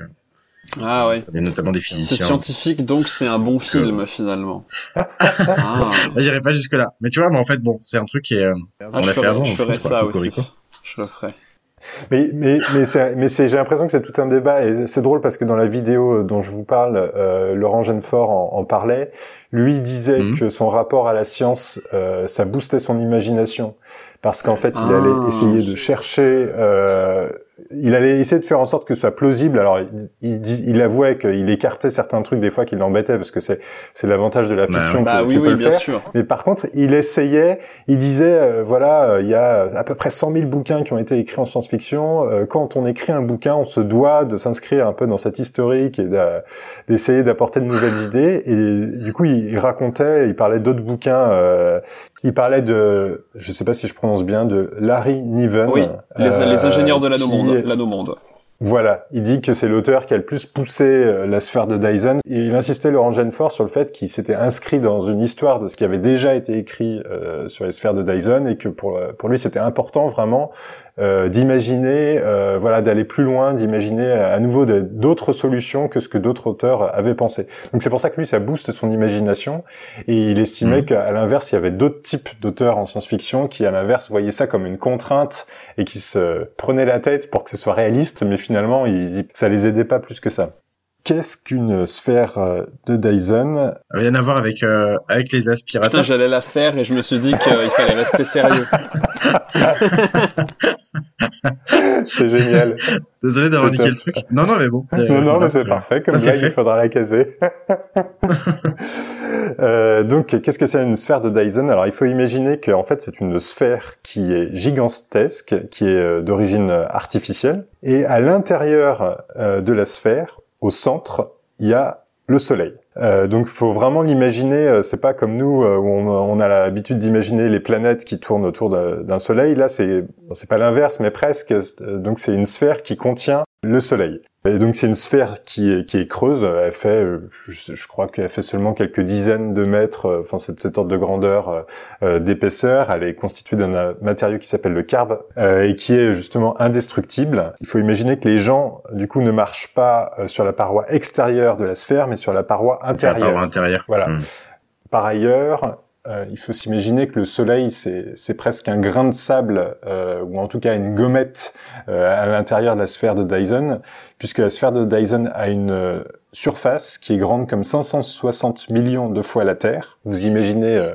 ah ouais. et notamment des physiciens. C'est scientifique donc c'est un bon film finalement. (laughs) Ah. j'irai pas jusque là mais tu vois mais en fait bon c'est un truc qui est ah, on l'a fait avant je ferais ça aussi. Je le ferai Mais mais mais c'est mais c'est j'ai l'impression que c'est tout un débat et c'est drôle parce que dans la vidéo dont je vous parle, euh, Laurent Genefort en, en, parlait. Lui disait Mhm. que son rapport à la science, euh, ça boostait son imagination parce qu'en fait, il Ah. allait essayer de chercher. Euh, il allait essayer de faire en sorte que ce soit plausible. Alors, il, il, il avouait qu'il écartait certains trucs des fois qui l'embêtaient parce que c'est c'est l'avantage de la Bah, fiction. Bah tu, oui, peux oui, le bien faire. sûr. Mais par contre, il essayait, il disait, euh, voilà, euh, il y a à peu près 100 000 bouquins qui ont été écrits en science-fiction. Euh, quand on écrit un bouquin, on se doit de s'inscrire un peu dans cette historique et d'essayer d'apporter de nouvelles idées. Et du coup, il, il racontait, il parlait d'autres bouquins. Il parlait de, je sais pas si je prononce bien, de Larry Niven. Oui, les, euh, les ingénieurs de l'anomonde. voilà, il dit que c'est l'auteur qui a le plus poussé euh, la sphère de Dyson. Et il insistait, Laurent Genefort, sur le fait qu'il s'était inscrit dans une histoire de ce qui avait déjà été écrit euh, sur les sphères de Dyson et que pour, pour lui, c'était important vraiment euh, d'imaginer, euh, voilà, d'aller plus loin, d'imaginer à nouveau d'autres solutions que ce que d'autres auteurs avaient pensé. Donc c'est pour ça que lui, ça booste son imagination. Et il estimait Mhm. qu'à l'inverse, il y avait d'autres types d'auteurs en science-fiction qui, à l'inverse, voyaient ça comme une contrainte et qui se prenaient la tête pour que ce soit réaliste, mais finalement, ils, ça les aidait pas plus que ça. Qu'est-ce qu'une sphère euh, de Dyson? Rien à voir avec euh, avec les Putain, aspirateurs. j'allais la faire et je me suis dit qu'il fallait rester sérieux. (laughs) C'est génial. Désolé d'avoir niqué le truc. Non, non, mais bon. non, non, mais c'est je- parfait. Comme ça, il faudra la caser. (laughs) Euh, donc, qu'est-ce que c'est une sphère de Dyson? Alors, il faut imaginer qu'en fait, c'est une sphère qui est gigantesque, qui est euh, d'origine euh, artificielle, et à l'intérieur euh, de la sphère, au centre, il y a le Soleil. Euh, donc, faut vraiment l'imaginer. euh, c'est pas comme nous euh, où on, on a l'habitude d'imaginer les planètes qui tournent autour d'un Soleil. Là, c'est c'est pas l'inverse, mais presque. Euh, Donc, c'est une sphère qui contient le Soleil. Et donc c'est une sphère qui est, qui est creuse. Elle fait, euh, je, je crois qu'elle fait seulement quelques dizaines de mètres. euh, Enfin, c'est de cet ordre de grandeur euh, euh, d'épaisseur. Elle est constituée d'un matériau qui s'appelle le carbe euh, et qui est justement indestructible. Il faut imaginer que les gens, du coup, ne marchent pas sur la paroi extérieure de la sphère, mais sur la paroi C'est la intérieure. paroi intérieure. Voilà. Mm. Par ailleurs, euh, il faut s'imaginer que le Soleil, c'est presque un grain de sable, euh, ou en tout cas une gommette euh, à l'intérieur de la sphère de Dyson, puisque la sphère de Dyson a une euh, surface qui est grande comme 560 millions de fois la Terre. Vous imaginez euh,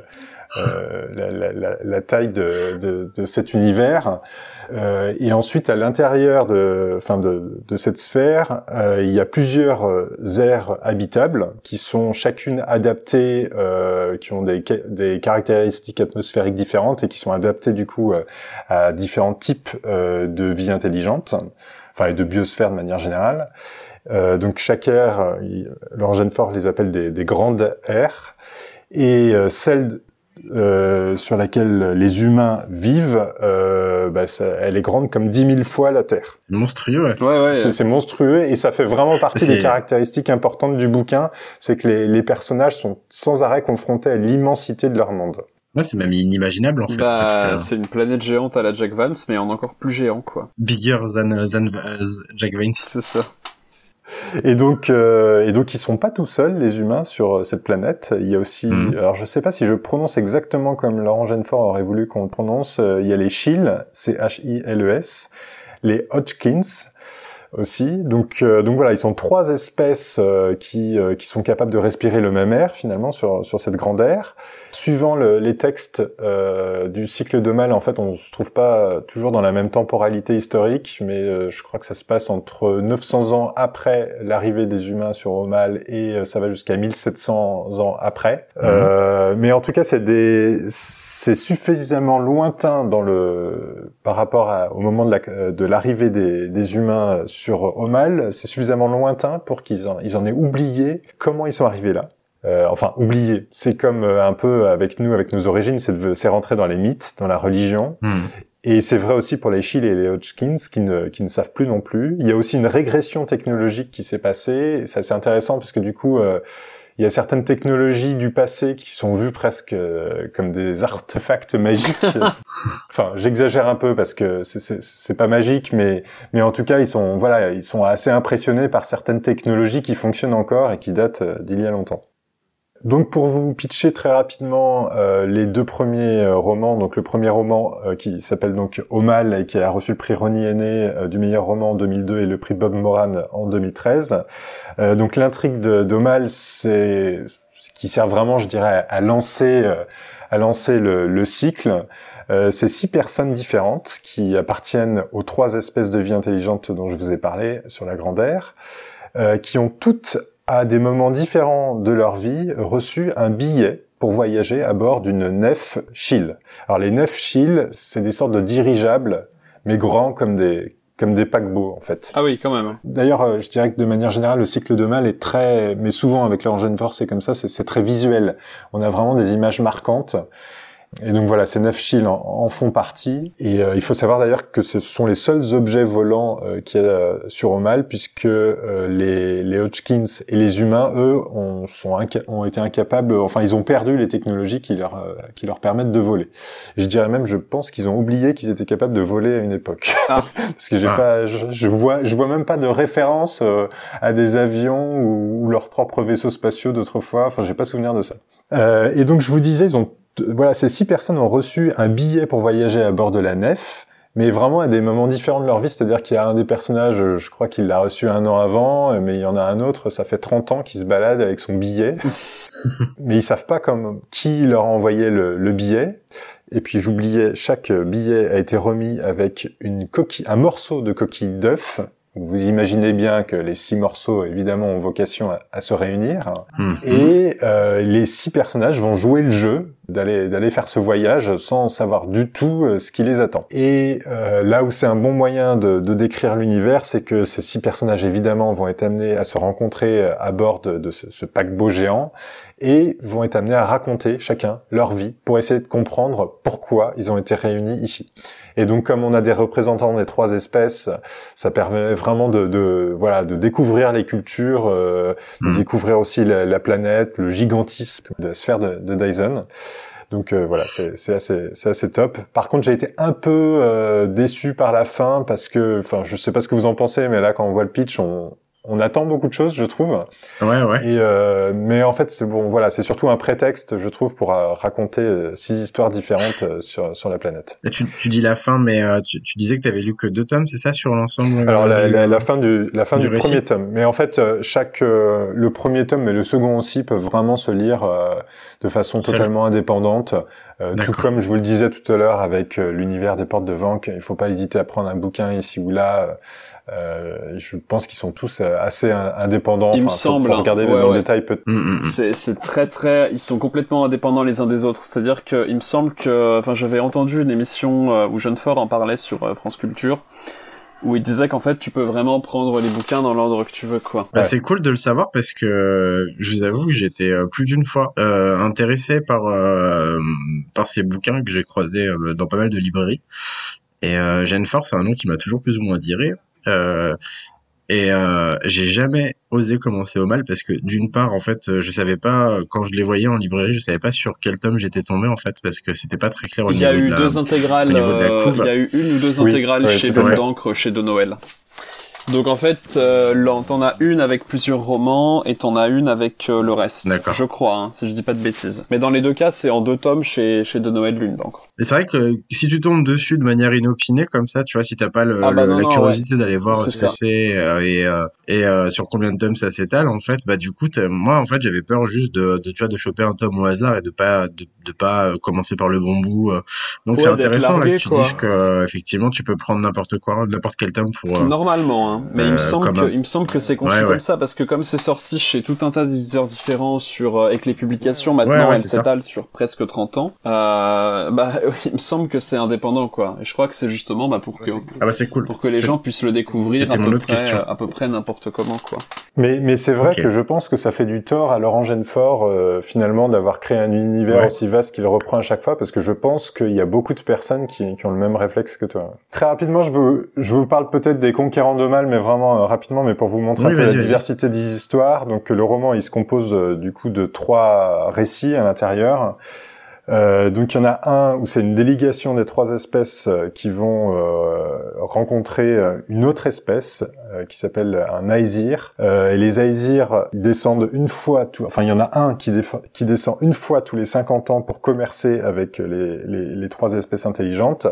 la, la- la- la taille de, de- de cet univers. Euh, et ensuite, à l'intérieur de, enfin de, de cette sphère, euh, il y a plusieurs euh, aires habitables qui sont chacune adaptées, euh, qui ont des, des caractéristiques atmosphériques différentes et qui sont adaptées du coup euh, à différents types euh, de vie intelligente, enfin et de biosphère de manière générale. Euh, donc chaque aire, euh, Laurent Genefort les appelle des, des grandes aires, et euh, euh, sur laquelle les humains vivent, euh, bah, ça- elle est grande comme 10 000 fois la Terre. C'est monstrueux. Ouais. Ouais, ouais. C'est monstrueux et ça fait vraiment partie des caractéristiques importantes du bouquin, c'est que les, les personnages sont sans arrêt confrontés à l'immensité de leur monde. Ouais, c'est même inimaginable en fait. parce Bah, que- c'est une planète géante à la Jack Vance, mais en encore plus géant, quoi. bigger than, than uh, Jack Vance. C'est ça. Et donc, euh, et donc, ils sont pas tout seuls, les humains, sur euh, cette planète. Il y a aussi, Mhm. alors je sais pas si je prononce exactement comme Laurent Genefort aurait voulu qu'on le prononce. euh, il y a les Chiles, c'est H-I-L-E-S, les Hodgkins aussi. Donc, euh, donc voilà, ils sont trois espèces euh, qui euh, qui sont capables de respirer le même air finalement sur sur cette grande aire. Suivant le- les textes euh, du cycle de Mal, en fait, on se trouve pas toujours dans la même temporalité historique, mais euh, je crois que ça se passe entre 900 ans après l'arrivée des humains sur Omal et euh, ça va jusqu'à 1700 ans après. Euh, mais en tout cas, c'est des, c'est suffisamment lointain dans le par rapport à- au moment de la- de l'arrivée des, des humains sur Omal, c'est suffisamment lointain pour qu'ils en, ils en aient oublié comment ils sont arrivés là. Euh, enfin, oublié. C'est comme euh, un peu avec nous, avec nos origines, c'est de- c'est rentré dans les mythes, dans la religion. Hmm. Et c'est vrai aussi pour les Chiles et les Hodgkins qui ne, qui ne savent plus non plus. Il y a aussi une régression technologique qui s'est passée. Ça, c'est intéressant parce que du coup, euh, il y a certaines technologies du passé qui sont vues presque euh, comme des artefacts magiques. (laughs) enfin, j'exagère un peu parce que c'est- pas magique, mais mais en tout cas, ils sont voilà, ils sont assez impressionnés par certaines technologies qui fonctionnent encore et qui datent euh, d'il y a longtemps. Donc pour vous pitcher très rapidement euh, les deux premiers euh, romans, donc le premier roman euh, qui s'appelle donc Au et qui a reçu le prix Ronnie Aîné du meilleur roman en 2002 et le prix Bob Moran en 2013. donc l'intrigue d'Omal, c'est ce qui sert vraiment, je dirais, à lancer à lancer le, le cycle. c'est six personnes différentes qui appartiennent aux trois espèces de vie intelligente dont je vous ai parlé sur la Grande Aire, qui ont toutes à des moments différents de leur vie, reçu un billet pour voyager à bord d'une nef Chill. Alors les nefs Chill, c'est des sortes de dirigeables, mais grands comme des comme des paquebots en fait. Ah oui, quand même. D'ailleurs, euh, je dirais que de manière générale, le cycle de mal est très, mais souvent avec l'engine force c'est comme ça, c'est très visuel. On a vraiment des images marquantes. Et donc voilà, ces neuf shields en, font partie. Et euh, il faut savoir d'ailleurs que ce sont les seuls objets volants euh, qu'il y a euh, sur Omal, puisque euh, les, les Hodgkins et les humains, eux, ont, sont ont été incapables, enfin ils ont perdu les technologies qui leur, qui leur permettent de voler. Je dirais même, je pense qu'ils ont oublié qu'ils étaient capables de voler à une époque. Ah. (laughs) Parce que j'ai ah. pas, je, je, vois, je vois même pas de référence à des avions ou, ou leurs propres vaisseaux spatiaux d'autrefois. Enfin, j'ai pas souvenir de ça. et donc je vous disais, ils ont voilà, ces six personnes ont reçu un billet pour voyager à bord de la nef, mais vraiment à des moments différents de leur vie. C'est-à-dire qu'il y a un des personnages, je crois qu'il l'a reçu un an avant, mais il y en a un autre, ça fait 30 ans qu'il se balade avec son billet. (laughs) mais ils savent pas comme qui leur a envoyé le, le billet. Et puis j'oubliais, chaque billet a été remis avec une coquille, un morceau de coquille d'œuf vous imaginez bien que les six morceaux, évidemment, ont vocation à, se réunir. Mhm. Et euh, les six personnages vont jouer le jeu d'aller d'aller faire ce voyage sans savoir du tout euh, ce qui les attend. Et euh, là où c'est un bon moyen de, de décrire l'univers, c'est que ces six personnages, évidemment, vont être amenés à se rencontrer à bord de, de ce, ce paquebot géant et vont être amenés à raconter chacun leur vie pour essayer de comprendre pourquoi ils ont été réunis ici. Et donc, comme on a des représentants des trois espèces, ça permet vraiment de, de voilà de découvrir les cultures, euh, de hmm. découvrir aussi la, planète, le gigantisme de la sphère de, de Dyson. Donc euh, voilà, c'est assez, assez top. Par contre, j'ai été un peu euh, déçu par la fin parce que, enfin, je sais pas ce que vous en pensez, mais là, quand on voit le pitch, on, on attend beaucoup de choses, je trouve. Ouais, ouais. Et euh, mais en fait, c'est bon, voilà, c'est surtout un prétexte, je trouve, pour euh, raconter euh, six histoires différentes euh, sur sur la planète. Et tu, tu dis la fin, mais tu, tu, disais que tu avais lu que deux tomes, c'est ça, sur l'ensemble Alors la, la, la, fin du la fin du, premier tome. Mais en fait, chaque le premier tome et le second aussi peuvent vraiment se lire de façon totalement indépendante. tout comme je vous le disais tout à l'heure avec l'univers des portes de Vanque, il faut pas hésiter à prendre un bouquin ici ou là euh, je pense qu'ils sont tous euh, assez indépendants. Il me semble. Faut regarder dans le détail peut. Mm, mm, mm. C'est c'est très très. Ils sont complètement indépendants les uns des autres. C'est-à-dire que il me semble que, enfin, j'avais entendu une émission euh, où Jeune Fort en parlait sur France Culture où il disait qu'en fait tu peux vraiment prendre les bouquins dans l'ordre que tu veux quoi. Bah, C'est cool de le savoir parce que je vous avoue que j'étais plus d'une fois euh, intéressé par par ces bouquins que j'ai croisés dans pas mal de librairies. Et euh, Fort, c'est un nom qui m'a toujours plus ou moins attiré. Euh, et euh, j'ai jamais osé commencer au mal parce que d'une part en fait je savais pas quand je les voyais en librairie je savais pas sur quel tome j'étais tombé en fait parce que c'était pas très clair au il y a eu deux intégrales il y a eu une ou deux intégrales chez Belle d'encre chez De Noël donc en fait, euh, t'en as une avec plusieurs romans et t'en as une avec euh, le reste. D'accord. Je crois, hein, si je dis pas de bêtises. Mais dans les deux cas, c'est en deux tomes chez chez De Noël Lune donc. Mais c'est vrai que si tu tombes dessus de manière inopinée comme ça, tu vois, si t'as pas le, ah bah la curiosité d'aller voir ce que c'est euh, et euh, et sur combien de tomes ça s'étale, en fait, bah du coup, moi en fait, j'avais peur juste de, de tu vois de choper un tome au hasard et de pas de, de pas commencer par le bon bout. Donc c'est intéressant là, que tu dises que effectivement tu peux prendre n'importe quoi, n'importe quel tome pour. Normalement. Hein. Mais il me euh, semble que, il me semble que c'est conçu comme ça parce que comme c'est sorti chez tout un tas d'éditeurs différents sur euh, avec les publications maintenant elles s'étalent sur presque 30 ans. Euh, bah (laughs) il me semble que c'est indépendant quoi. Et je crois que c'est justement bah pour que ah bah cool pour que les gens puissent le découvrir à peu, près, à peu près n'importe comment quoi. Mais mais c'est vrai que je pense que ça fait du tort à Laurent Genefort euh, finalement d'avoir créé un univers aussi vaste qu'il reprend à chaque fois parce que je pense qu'il y a beaucoup de personnes qui, qui ont le même réflexe que toi. Très rapidement je vous je vous parle peut-être des conquérants de mal mais vraiment euh, rapidement, mais pour vous montrer un peu la diversité des histoires. Donc le roman, il se compose euh, du coup de trois récits à l'intérieur. Euh, donc il y en a un où c'est une délégation des trois espèces euh, qui vont euh, rencontrer euh, une autre espèce euh, qui s'appelle un aesir. et les aesirs, ils descendent une fois, tout, enfin il y en a un qui, qui descend une fois tous les 50 ans pour commercer avec les, les, les trois espèces intelligentes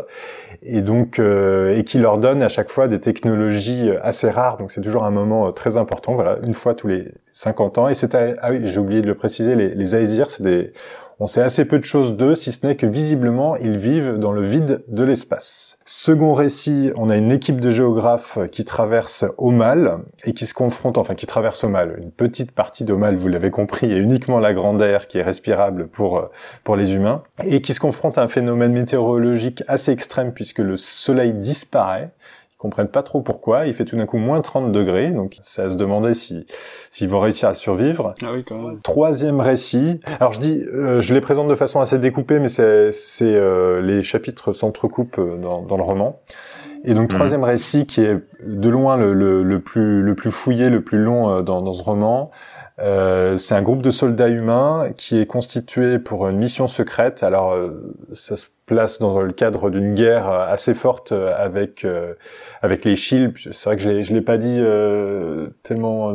et donc et qui leur donne à chaque fois des technologies assez rares. Donc c'est toujours un moment très important. Voilà, une fois tous les 50 ans. Et c'est ah oui, j'ai oublié de le préciser, les, les aesirs, c'est des on sait assez peu de choses d'eux, si ce n'est que visiblement, ils vivent dans le vide de l'espace. Second récit, on a une équipe de géographes qui traverse Omal et qui se confronte, enfin qui traverse Omal, une petite partie d'Omal, vous l'avez compris, et uniquement la grande air qui est respirable pour, pour les humains, et qui se confronte à un phénomène météorologique assez extrême puisque le soleil disparaît comprennent pas trop pourquoi. Il fait tout d'un coup moins 30 degrés, donc c'est à se demander si s'ils vont réussir à survivre. Ah oui, quand même. Troisième récit. Alors je dis, euh, je les présente de façon assez découpée, mais c'est c'est euh, les chapitres s'entrecoupent euh, dans, dans le roman. Et donc mhm. troisième récit qui est de loin le, le, le, plus le plus fouillé, le plus long dans, dans ce roman. Euh, c'est un groupe de soldats humains qui est constitué pour une mission secrète. Alors, ça se place dans le cadre d'une guerre assez forte avec avec les shields. C'est vrai que je l'ai, pas dit euh, tellement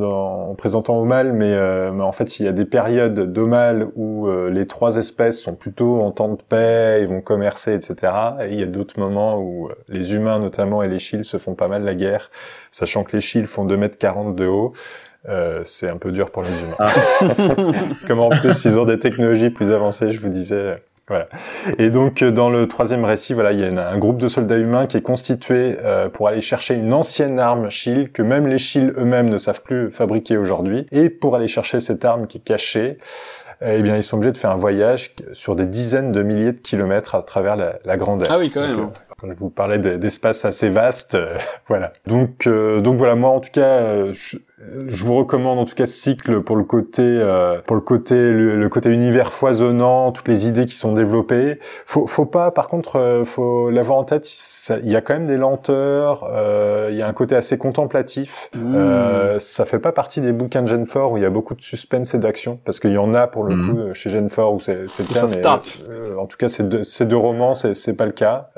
en présentant Omal, mais, euh, mais en fait il y a des périodes d'Omal où euh, les trois espèces sont plutôt en temps de paix, ils vont commercer, etc. Et il y a d'autres moments où les humains notamment et les shields se font pas mal la guerre, sachant que les shields font 2 mètres 40 de haut. Euh, c'est un peu dur pour les humains. Ah. (laughs) Comme en plus ils ont des technologies plus avancées, je vous disais, voilà. Et donc euh, dans le troisième récit, voilà, il y a un groupe de soldats humains qui est constitué euh, pour aller chercher une ancienne arme Shield que même les Shield eux-mêmes ne savent plus fabriquer aujourd'hui. Et pour aller chercher cette arme qui est cachée, euh, eh bien ils sont obligés de faire un voyage sur des dizaines de milliers de kilomètres à travers la, la grande Ah oui, quand même. quand je vous parlais d'espace assez vaste, (laughs) voilà. Donc, donc voilà, moi en tout cas, je, je vous recommande en tout cas ce cycle pour le côté euh, pour le côté le, côté univers foisonnant, toutes les idées qui sont développées. Faut faut pas par contre euh, faut l'avoir en tête, il y a quand même des lenteurs, euh, il y a un côté assez contemplatif. Mmh. Euh, ça fait pas partie des bouquins de Genfort où il y a beaucoup de suspense et d'action parce qu'il y en a pour le mmh. coup chez Genfort où c'est c'est le cas mais en tout cas ces deux ces deux romans c'est c'est pas le cas.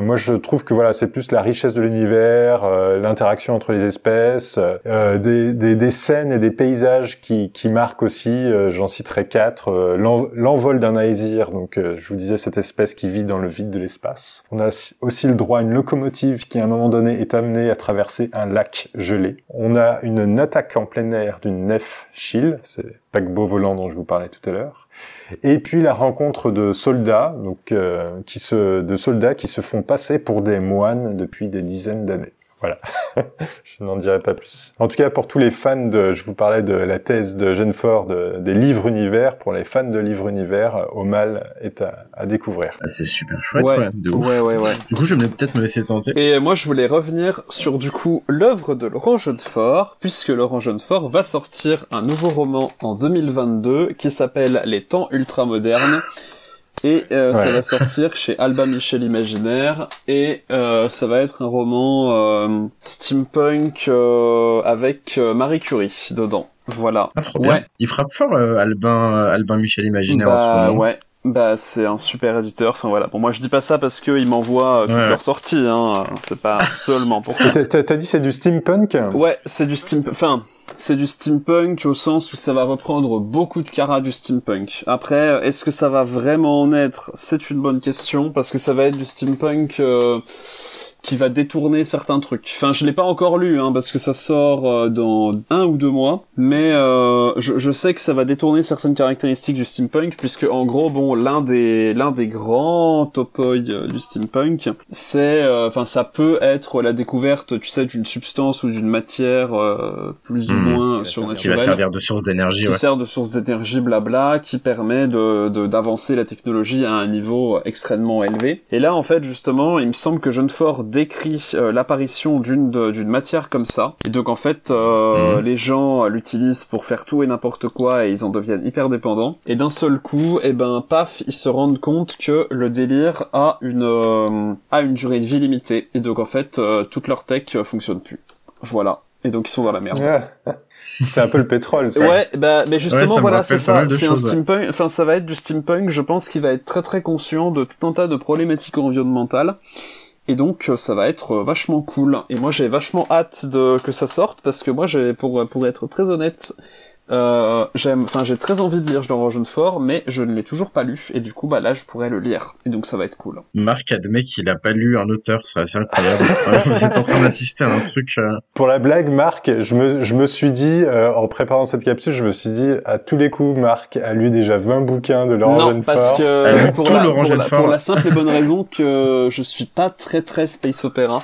moi je trouve que voilà, c'est plus la richesse de l'univers, l'interaction entre les espèces, des des, scènes et des paysages qui, qui marquent aussi. Euh, j'en citerai quatre. Euh, l'envol d'un aésir, donc euh, je vous disais cette espèce qui vit dans le vide de l'espace. On a aussi le droit à une locomotive qui à un moment donné est amenée à traverser un lac gelé. On a une attaque en plein air d'une nef Chill, c'est paquebot volant dont je vous parlais tout à l'heure. Et puis la rencontre de soldats, donc qui se, de soldats qui se font passer pour des moines depuis des dizaines d'années. Voilà, (laughs) je n'en dirai pas plus. En tout cas, pour tous les fans de, je vous parlais de la thèse de Genfort de, des livres univers, pour les fans de livres univers, Omal est à, à découvrir. Ah, c'est super chouette, ouais, ouais, ouais, ouais, Du coup, je vais peut-être me laisser tenter. Et moi, je voulais revenir sur, du coup, l'œuvre de Laurent Genefort, puisque Laurent Genefort va sortir un nouveau roman en 2022 qui s'appelle Les temps ultramodernes et euh, ça va sortir chez Alba Michel Imaginaire et euh, ça va être un roman euh, steampunk euh, avec euh, Marie Curie dedans. Voilà. Ah, trop bien. Il frappe fort Albin Albin Michel Imaginaire en ce bah, moment. Ouais. Bah c'est un super éditeur. Enfin voilà. Pour moi je dis pas ça parce qu'il m'envoie toutes leurs sorties. Hein. C'est pas seulement pour. T'as dit c'est du steampunk? Ouais, c'est du steampunk. Enfin c'est du steampunk au sens où ça va reprendre beaucoup de cara du steampunk. Après, est-ce que ça va vraiment en être? C'est une bonne question parce que ça va être du steampunk euh, qui va détourner certains trucs. Enfin, je l'ai pas encore lu, hein, parce que ça sort euh, dans un ou deux mois, mais euh, je, je, sais que ça va détourner certaines caractéristiques du steampunk, puisque en gros, bon, l'un des l'un des grands topoi euh, du steampunk, c'est, euh, enfin, ça peut être la découverte, tu sais, d'une substance ou d'une matière plus ou mmh. moins surnaturelle, qui va servir de source d'énergie, qui sert de source d'énergie, blabla, qui permet de d'avancer la technologie à un niveau extrêmement élevé. Et là, en fait, justement, il me semble que Jeune Fort décrit euh, l'apparition d'une d'une matière comme ça. Et donc en fait, euh, mhm. les gens l'utilisent pour faire tout et n'importe quoi et ils en deviennent hyper dépendants. Et d'un seul coup, et eh ben paf, ils se rendent compte que le délire a une euh, a une durée de vie limitée. Et donc en fait, toute leur tech fonctionne plus. Voilà. et donc ils sont dans la merde. Ouais. (laughs) c'est un peu le pétrole, ça. Ouais, bah, mais justement, Ouais, voilà, c'est ça. C'est un steampunk. Enfin, ça va être du steampunk. Je pense qu'il va être très très conscient de tout un tas de problématiques environnementales. Et donc, euh, ça va être euh, vachement cool. Et moi, j'ai vachement hâte de que ça sorte parce que moi, j'ai pour pour être très honnête, euh, j'aime, enfin, j'ai très envie de lire Jean Rogenfort, mais je ne l'ai toujours pas lu. Et du coup, bah là, je pourrais le lire. Et donc, ça va être cool. Marc admet qu'il a pas lu un auteur, c'est assez incroyable. Vous êtes en train d'assister à un truc. euh, Pour la blague, Marc, je me, je me suis dit, euh, en préparant cette capsule, je me suis dit, à tous les coups, Marc a lu déjà 20 bouquins de Laurent non, Jeunefort. parce que pour tout la, pour, la, pour la simple et bonne raison que je suis pas très très space opéra.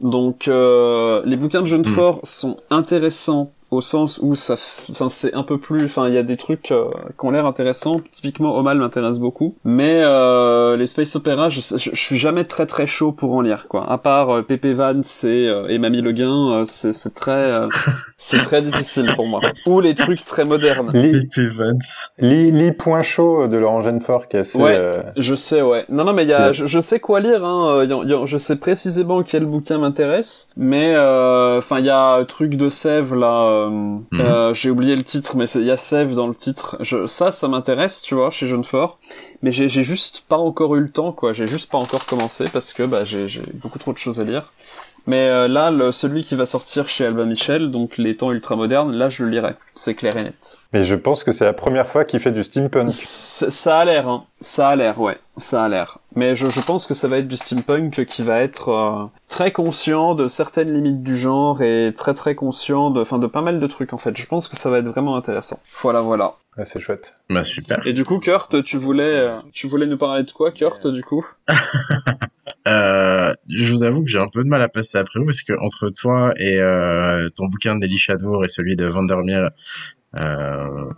Donc euh, les bouquins de Jeunefort Hmm. sont intéressants au sens où ça, enfin c'est un peu plus, enfin il y a des trucs euh, qui ont l'air intéressants. Typiquement Omal m'intéresse beaucoup, mais euh, les space opéra, je, je, je suis jamais très très chaud pour en lire quoi. À part euh, Pépé Vance et, euh, et Mamie Le Guin, euh, c'est c'est très euh, (laughs) c'est très difficile pour moi. Ou les trucs très modernes. P.P. Vance. lis, lis Point chaud de Laurent Jeunefort, qui est assez... Ouais. euh, Je sais, ouais. Non, non, mais il y a, je, je sais quoi lire. Hein. euh, y a- y a- je sais précisément quel bouquin m'intéresse. Mais, euh, enfin, il y a un truc de Sève là. Euh, euh, J'ai oublié le titre, mais c'est- il y a Sève dans le titre. Je, ça, ça m'intéresse, tu vois, chez Jeunefort. Mais j'ai juste pas encore eu le temps, quoi. J'ai juste pas encore commencé parce que bah j'ai beaucoup trop de choses à lire. Mais euh, là, le, celui qui va sortir chez Albin Michel, donc les temps ultramodernes, là, je le lirai. C'est clair et net. Mais je pense que c'est la première fois qu'il fait du steampunk. C- Ça a l'air, hein. Ça a l'air, ouais. Ça a l'air. Mais je, je pense que ça va être du steampunk qui va être euh, très conscient de certaines limites du genre et très très conscient de, enfin, de pas mal de trucs en fait. Je pense que ça va être vraiment intéressant. Voilà, voilà. Ouais, c'est chouette. Bah super. Et du coup, Kurt, tu voulais, euh, tu voulais nous parler de quoi, Kurt, du coup? (laughs) Euh, je vous avoue que j'ai un peu de mal à passer après vous parce que entre toi et euh, ton bouquin d'Elie Chadour et celui de Vandermeer, euh,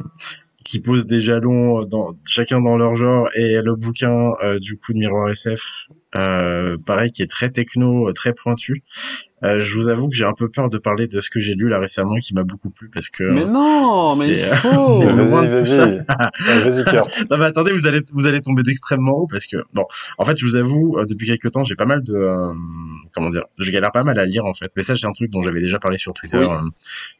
qui posent des jalons dans chacun dans leur genre et le bouquin euh, du coup de Miroir SF, euh, pareil qui est très techno, euh, très pointu. Euh, je vous avoue que j'ai un peu peur de parler de ce que j'ai lu là récemment qui m'a beaucoup plu parce que Mais non, mais il euh, faut. (laughs) Vas-y, de tout ça. vas-y. Vas-y, Kurt. (laughs) non mais attendez, vous allez vous allez tomber d'extrêmement haut parce que bon, en fait, je vous avoue, euh, depuis quelques temps, j'ai pas mal de euh, comment dire, je galère pas mal à lire en fait. Mais ça, c'est un truc dont j'avais déjà parlé sur Twitter. Oui. Euh,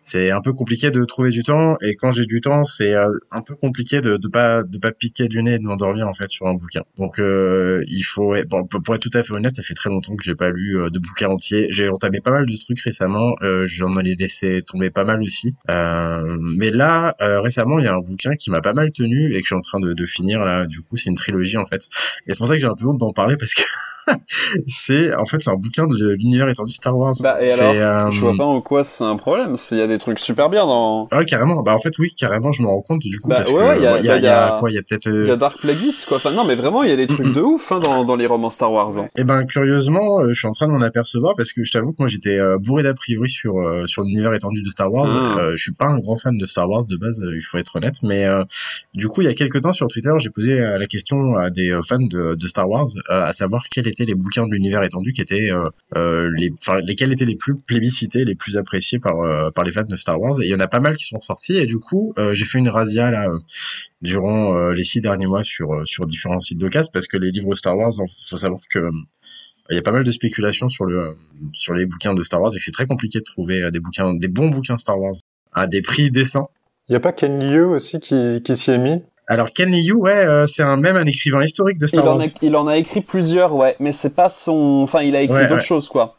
C'est un peu compliqué de trouver du temps et quand j'ai du temps, c'est euh, un peu compliqué de de pas de pas piquer du nez et de m'endormir en fait sur un bouquin. Donc euh, il faut bon, pour être tout à fait honnête, ça fait très longtemps que j'ai pas lu de bouquin entier. J'ai entamé pas mal de trucs récemment, euh, j'en ai laissé tomber pas mal aussi. Euh, mais là, récemment, il y a un bouquin qui m'a pas mal tenu et que je suis en train de, de finir là. Du coup, c'est une trilogie en fait. Et c'est pour ça que j'ai un peu honte d'en parler parce que (laughs) c'est en fait c'est un bouquin de l'univers étendu Star Wars. Bah, et alors, euh, Je vois pas en quoi c'est un problème. Il y a des trucs super bien dans. Ah, carrément. Bah en fait oui, carrément, je me rends compte du coup Bah, parce ouais, il y a- y, y y quoi, il y a peut-être. Il y a Dark Plagueis, quoi. Enfin, non, mais vraiment, il y a des trucs de ouf hein, dans, dans les romans Star Wars. hein. Eh ben curieusement, euh, je suis en train de m'en apercevoir parce que je t'avoue que moi j'étais euh, bourré d'a priori sur euh, sur l'univers étendu de Star Wars. Euh, je suis pas un grand fan de Star Wars de base, euh, il faut être honnête, mais euh, du coup il y a quelques temps sur Twitter, j'ai posé euh, la question à des euh, fans de, de Star Wars, euh, à savoir quels étaient les bouquins de l'univers étendu qui étaient euh, euh, les enfin lesquels étaient les plus plébiscités, les plus appréciés par euh, par les fans de Star Wars. Et il y en a pas mal qui sont sortis et du coup euh, j'ai fait une razzia là euh, durant euh, les six derniers mois sur euh, sur différents sites de casse parce que les livres Star Wars, faut savoir que euh, il y a pas mal de spéculations sur le euh, sur les bouquins de Star Wars et que c'est très compliqué de trouver euh, des bouquins des bons bouquins Star Wars à des prix décents. Y a pas Ken Liu aussi qui, qui s'y est mis? Alors Ken Liu, ouais, euh, c'est un même un écrivain historique de Il Star en, Wars. a, il en a écrit plusieurs, ouais, mais c'est pas son. Enfin, il a écrit Ouais, d'autres ouais. choses, quoi.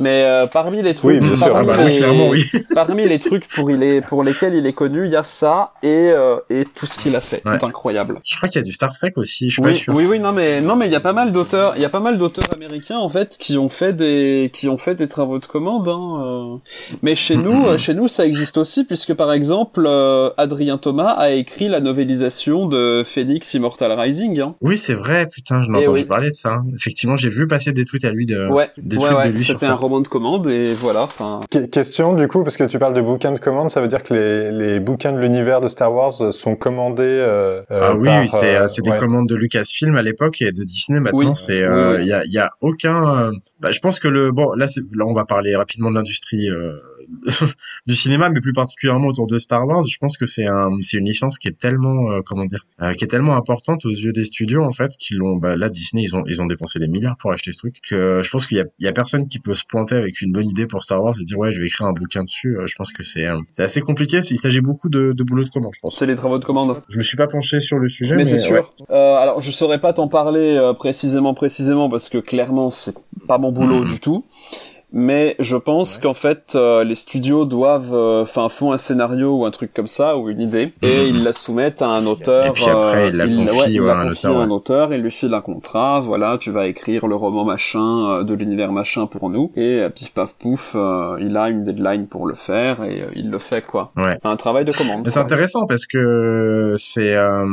Mais euh, parmi les trucs, Oui, bien sûr. parmi, Ah bah oui, les, clairement, oui. (laughs) parmi les trucs pour, il est, pour lesquels il est connu, il y a ça et, euh, et tout ce qu'il a fait. Ouais. C'est incroyable. Je crois qu'il y a du Star Trek aussi, je suis pas Oui, sûr. oui, oui, non, mais non, mais il y a pas mal d'auteurs, il y a pas mal d'auteurs américains en fait qui ont fait des, qui ont fait des travaux de commande. Hein, euh. Mais chez nous, euh, chez nous, ça existe aussi puisque par exemple, euh, Adrien Thomas a écrit la novélisation de Phoenix Immortal Rising. Hein. Oui, c'est vrai, putain, je l'ai Eh entendu oui. parler de ça. Effectivement, j'ai vu passer des tweets à lui de Ouais, des ouais, ouais. de lui sur un roman de commande et voilà. Enfin, Question du coup, parce que tu parles de bouquins de commande, ça veut dire que les, les bouquins de l'univers de Star Wars sont commandés euh, euh, Ah oui, par, oui, c'est euh, c'est des ouais. commandes de Lucasfilm à l'époque et de Disney maintenant. Oui. C'est Oui, euh, oui. il y a il y a aucun. bah, je pense que le bon là c'est là on va parler rapidement de l'industrie euh, (laughs) du cinéma, mais plus particulièrement autour de Star Wars. Je pense que c'est un, c'est une licence qui est tellement, euh, comment dire, euh, qui est tellement importante aux yeux des studios en fait, qu'ils l'ont. Bah, là, Disney, ils ont, ils ont dépensé des milliards pour acheter ce truc. Que je pense qu'il y a, il y a personne qui peut se pointer avec une bonne idée pour Star Wars et dire ouais, je vais écrire un bouquin dessus. Euh, je pense que c'est, c'est assez compliqué. Il s'agit beaucoup de, de boulot de commande, je pense. C'est les travaux de commande. Je me suis pas penché sur le sujet, Mais, mais, c'est sûr. ouais. Alors, je saurais pas t'en parler précisément, précisément, parce que clairement, c'est pas mon boulot (clears throat) du tout. Mais je pense qu'en fait, euh, les studios doivent, euh, enfin, font un scénario ou un truc comme ça ou une idée, et ils la soumettent à un auteur. Mhm. Et puis après, euh, ils la il- confient, ouais, il ouais, la un confie auteur, à un ouais. auteur, il lui file un contrat. Voilà, tu vas écrire le roman machin euh, de l'univers machin pour nous, et euh, pif paf pouf, euh, il a une deadline pour le faire et euh, il le fait quoi. Ouais. Un travail de commande. Mais c'est intéressant parce que c'est, euh,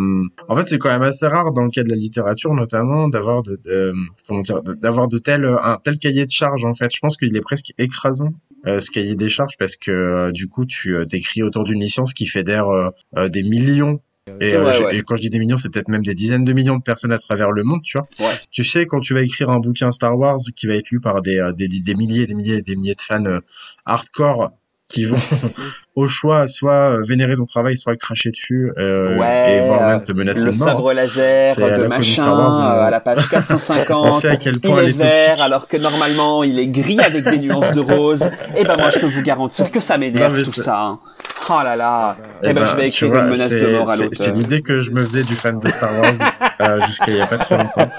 en fait, c'est quand même assez rare dans le cas de la littérature, notamment, d'avoir de, de- comment dire, d'avoir de tels, un tel cahier de charges. En fait, je pense qu'il est presque écrasant euh, ce cahier des charges parce que euh, du coup, tu euh, t'écris autour d'une licence qui fédère euh, des millions. Et, C'est vrai, j'ai- ouais. et quand je dis des millions, c'est peut-être même des dizaines de millions de personnes à travers le monde, tu vois. Ouais. Tu sais, quand tu vas écrire un bouquin Star Wars qui va être lu par des, des, des milliers et des milliers et des milliers de fans hardcore qui vont (laughs) au choix soit euh, vénérer ton travail, soit cracher dessus euh, Ouais, et voire même te menacer le de mort. sabre laser de machin Wars, euh, euh, à la page On 450 sait à quel il point est elle est vert toxique. alors que normalement il est gris avec des nuances de rose (laughs) et ben moi je peux vous garantir que ça m'énerve tout ça hein. Oh là là Eh eh ben, ben, je vais écrire vois, une menace de c'est- mort à l'auteur C'est l'idée que je me faisais du fan de Star Wars euh, (laughs) jusqu'à il y a pas très longtemps.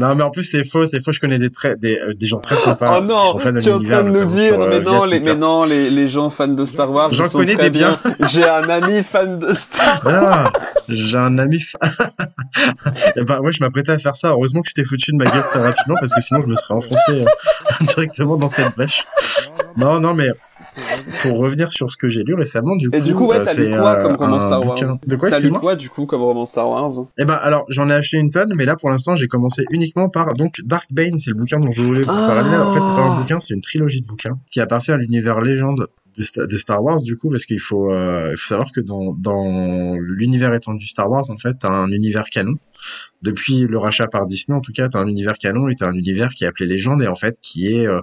Non, mais en plus c'est faux, c'est faux. Je connais des très des, euh, des gens très sympas Oh qui non, sont fans de tu es en train de nous dire, sur, euh, mais non, les, mais non, les, les gens fans de Star Wars, J'en connais des biens. (laughs) J'ai un ami fan de Star Wars. Ah, j'ai un ami. fa- (laughs) Eh ben, ouais, je m'apprêtais à faire ça. Heureusement que tu t'es foutu de ma gueule très rapidement parce que sinon je me serais enfoncé euh, directement dans cette brèche. Non, non, mais pour revenir sur ce que j'ai lu récemment, du coup. Du coup, ouais, euh, t'as lu quoi euh, comme roman Star Wars bouquin- De quoi, T'as lu excuse-moi quoi du coup comme roman Star Wars Eh ben, alors, j'en ai acheté une tonne, mais là, pour l'instant, j'ai commencé uniquement par, donc, Dark Bane, c'est le bouquin dont je voulais vous Ah. parler. En fait, c'est pas un bouquin, c'est une trilogie de bouquins qui appartient à l'univers légende de, Sta- de Star Wars, du coup, parce qu'il faut, euh, il faut savoir que dans, dans l'univers étendu Star Wars, en fait, t'as un univers canon. Depuis le rachat par Disney, en tout cas, t'as un univers canon et t'as un univers qui est appelé légende et en fait, qui est euh,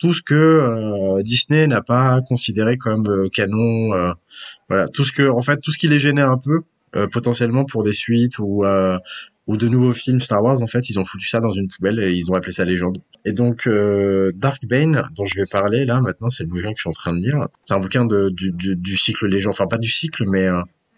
tout ce que euh, Disney n'a pas considéré comme euh, canon, euh, voilà, tout ce que, en fait, tout ce qui les gênait un peu, euh, potentiellement pour des suites ou euh, ou de nouveaux films Star Wars, en fait, ils ont foutu ça dans une poubelle et ils ont appelé ça légende. Et donc, euh, Dark Bane, dont je vais parler là maintenant, c'est le bouquin que je suis en train de lire. C'est un bouquin de, du, du, du cycle légende, enfin pas du cycle, mais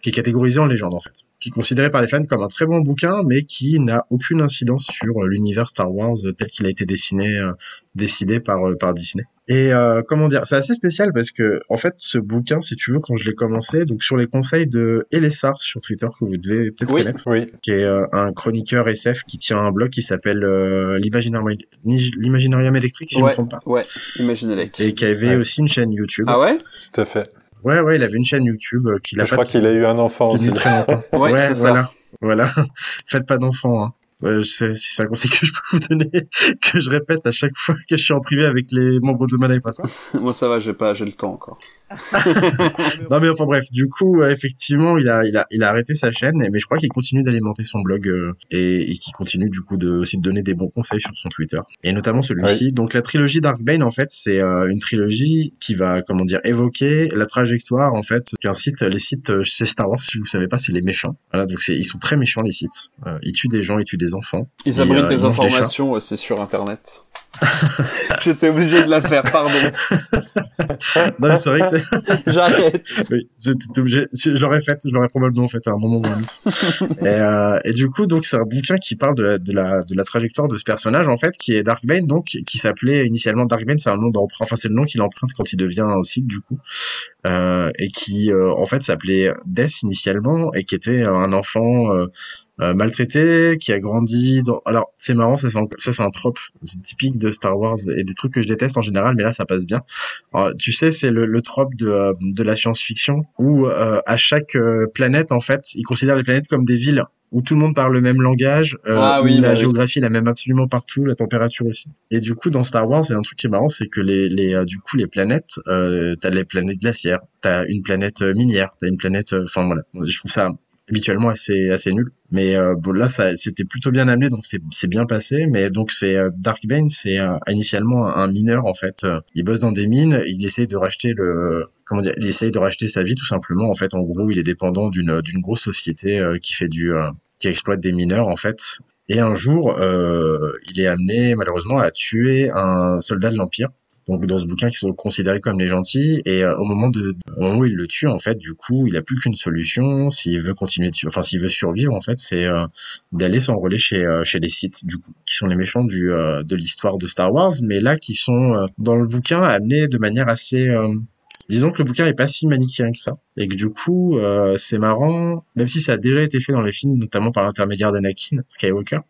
qui est catégorisé en légende en fait, qui est considéré par les fans comme un très bon bouquin, mais qui n'a aucune incidence sur euh, l'univers Star Wars euh, tel qu'il a été dessiné, euh, décidé par par Disney. Et euh, comment dire, c'est assez spécial parce que en fait, ce bouquin, si tu veux, quand je l'ai commencé, donc sur les conseils de Elessar sur Twitter que vous devez peut-être Oui. connaître Oui. qui est euh, un chroniqueur SF qui tient un blog qui s'appelle euh, l'Imaginarium électrique si je ne me trompe pas ouais, imaginez-les. et qui avait Ouais. aussi une chaîne YouTube. Ah ouais? Tout à fait. Ouais ouais, il avait une chaîne YouTube euh, qu'il a Je pas crois qu'il a eu un enfant aussi. très longtemps. (laughs) Ouais, c'est ça. voilà. Voilà. (laughs) Faites pas d'enfants hein. Ouais, c'est c'est un conseil que je peux vous donner, (laughs) que je répète à chaque fois que je suis en privé avec les membres de Mana et. Moi ça va, j'ai pas, j'ai le temps encore. (laughs) Non mais enfin bref, du coup euh, effectivement il a il a il a arrêté sa chaîne, mais je crois qu'il continue d'alimenter son blog euh, et, et qu'il continue du coup de aussi de donner des bons conseils sur son Twitter et notamment celui-ci. Donc la trilogie Darkbane en fait c'est euh, une trilogie qui va comment dire évoquer la trajectoire en fait qu'un site les sites c'est Star Wars si vous savez pas c'est les méchants. Voilà donc c'est ils sont très méchants les sites. Euh, ils tuent des gens, ils tuent des enfants. Ils abritent des informations aussi sur internet. (laughs) J'étais obligé de la faire, pardon. (laughs) Non c'est vrai que c'est (laughs) J'arrête. Oui, c'était obligé. Si je l'aurais fait, je l'aurais probablement fait à un moment ou à un autre. et, euh, et du coup, donc c'est un bouquin qui parle de la, de la de la trajectoire de ce personnage en fait, qui est Darkbane, donc qui s'appelait initialement Darkbane, c'est un nom d'emprunt, enfin c'est le nom qu'il emprunte quand il devient un site du coup, euh, et qui euh, en fait s'appelait Death initialement et qui était un enfant. Euh, euh, maltraité, qui a grandi dans... Alors, c'est marrant, ça c'est un, c'est trope c'est typique de Star Wars et des trucs que je déteste en général, mais là ça passe bien. Alors, tu sais, c'est le, le trope de, euh, de la science-fiction où euh, à chaque euh, planète, en fait, ils considèrent les planètes comme des villes où tout le monde parle le même langage, euh, Ah où la bah oui. géographie est la même absolument partout, la température aussi. Et du coup, dans Star Wars, il y a un truc qui est marrant, c'est que les, les euh, du coup les planètes, euh, t'as les planètes glaciaires, t'as une planète euh, minière, t'as une planète, euh, enfin voilà, je trouve ça habituellement assez assez nul. Mais euh, bon, là, ça c'était plutôt bien amené, donc c'est bien passé. Mais donc c'est euh, Darkbane, c'est euh, initialement un mineur en fait. il bosse dans des mines, il essaie de racheter le comment dire, il essaye de racheter sa vie tout simplement. En fait, en gros, il est dépendant d'une d'une grosse société qui fait du qui exploite des mineurs en fait. Et un jour, il est amené malheureusement à tuer un soldat de l'Empire donc dans ce bouquin qui sont considérés comme les gentils et euh, au moment de au moment où il le tue en fait du coup il a plus qu'une solution. S'il veut continuer de, enfin s'il veut survivre en fait c'est euh, d'aller s'enrôler chez euh, chez les Sith du coup qui sont les méchants du de l'histoire de Star Wars mais là qui sont dans le bouquin amenés de manière assez disons que le bouquin est pas si manichéen que ça et que du coup c'est marrant même si ça a déjà été fait dans les films notamment par l'intermédiaire d'Anakin Skywalker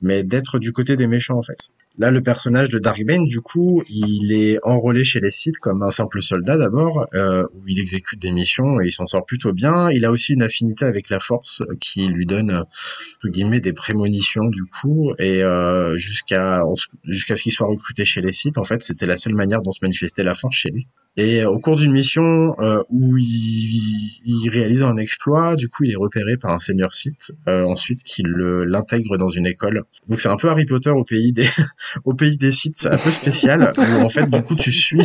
mais d'être du côté des méchants en fait Là, le personnage de Dark Bane, du coup, il est enrôlé chez les Sith comme un simple soldat d'abord, euh, où il exécute des missions et il s'en sort plutôt bien. Il a aussi une affinité avec la Force qui lui donne, entre guillemets, des prémonitions du coup, et euh, jusqu'à jusqu'à ce qu'il soit recruté chez les Sith. En fait, c'était la seule manière dont se manifestait la Force chez lui. Et au cours d'une mission euh, où il, réalise un exploit, du coup, il est repéré par un seigneur Sith, euh, ensuite qu'il l'intègre dans une école. Donc c'est un peu Harry Potter au pays des au pays des sites, un peu spécial (laughs) où en fait du coup tu suis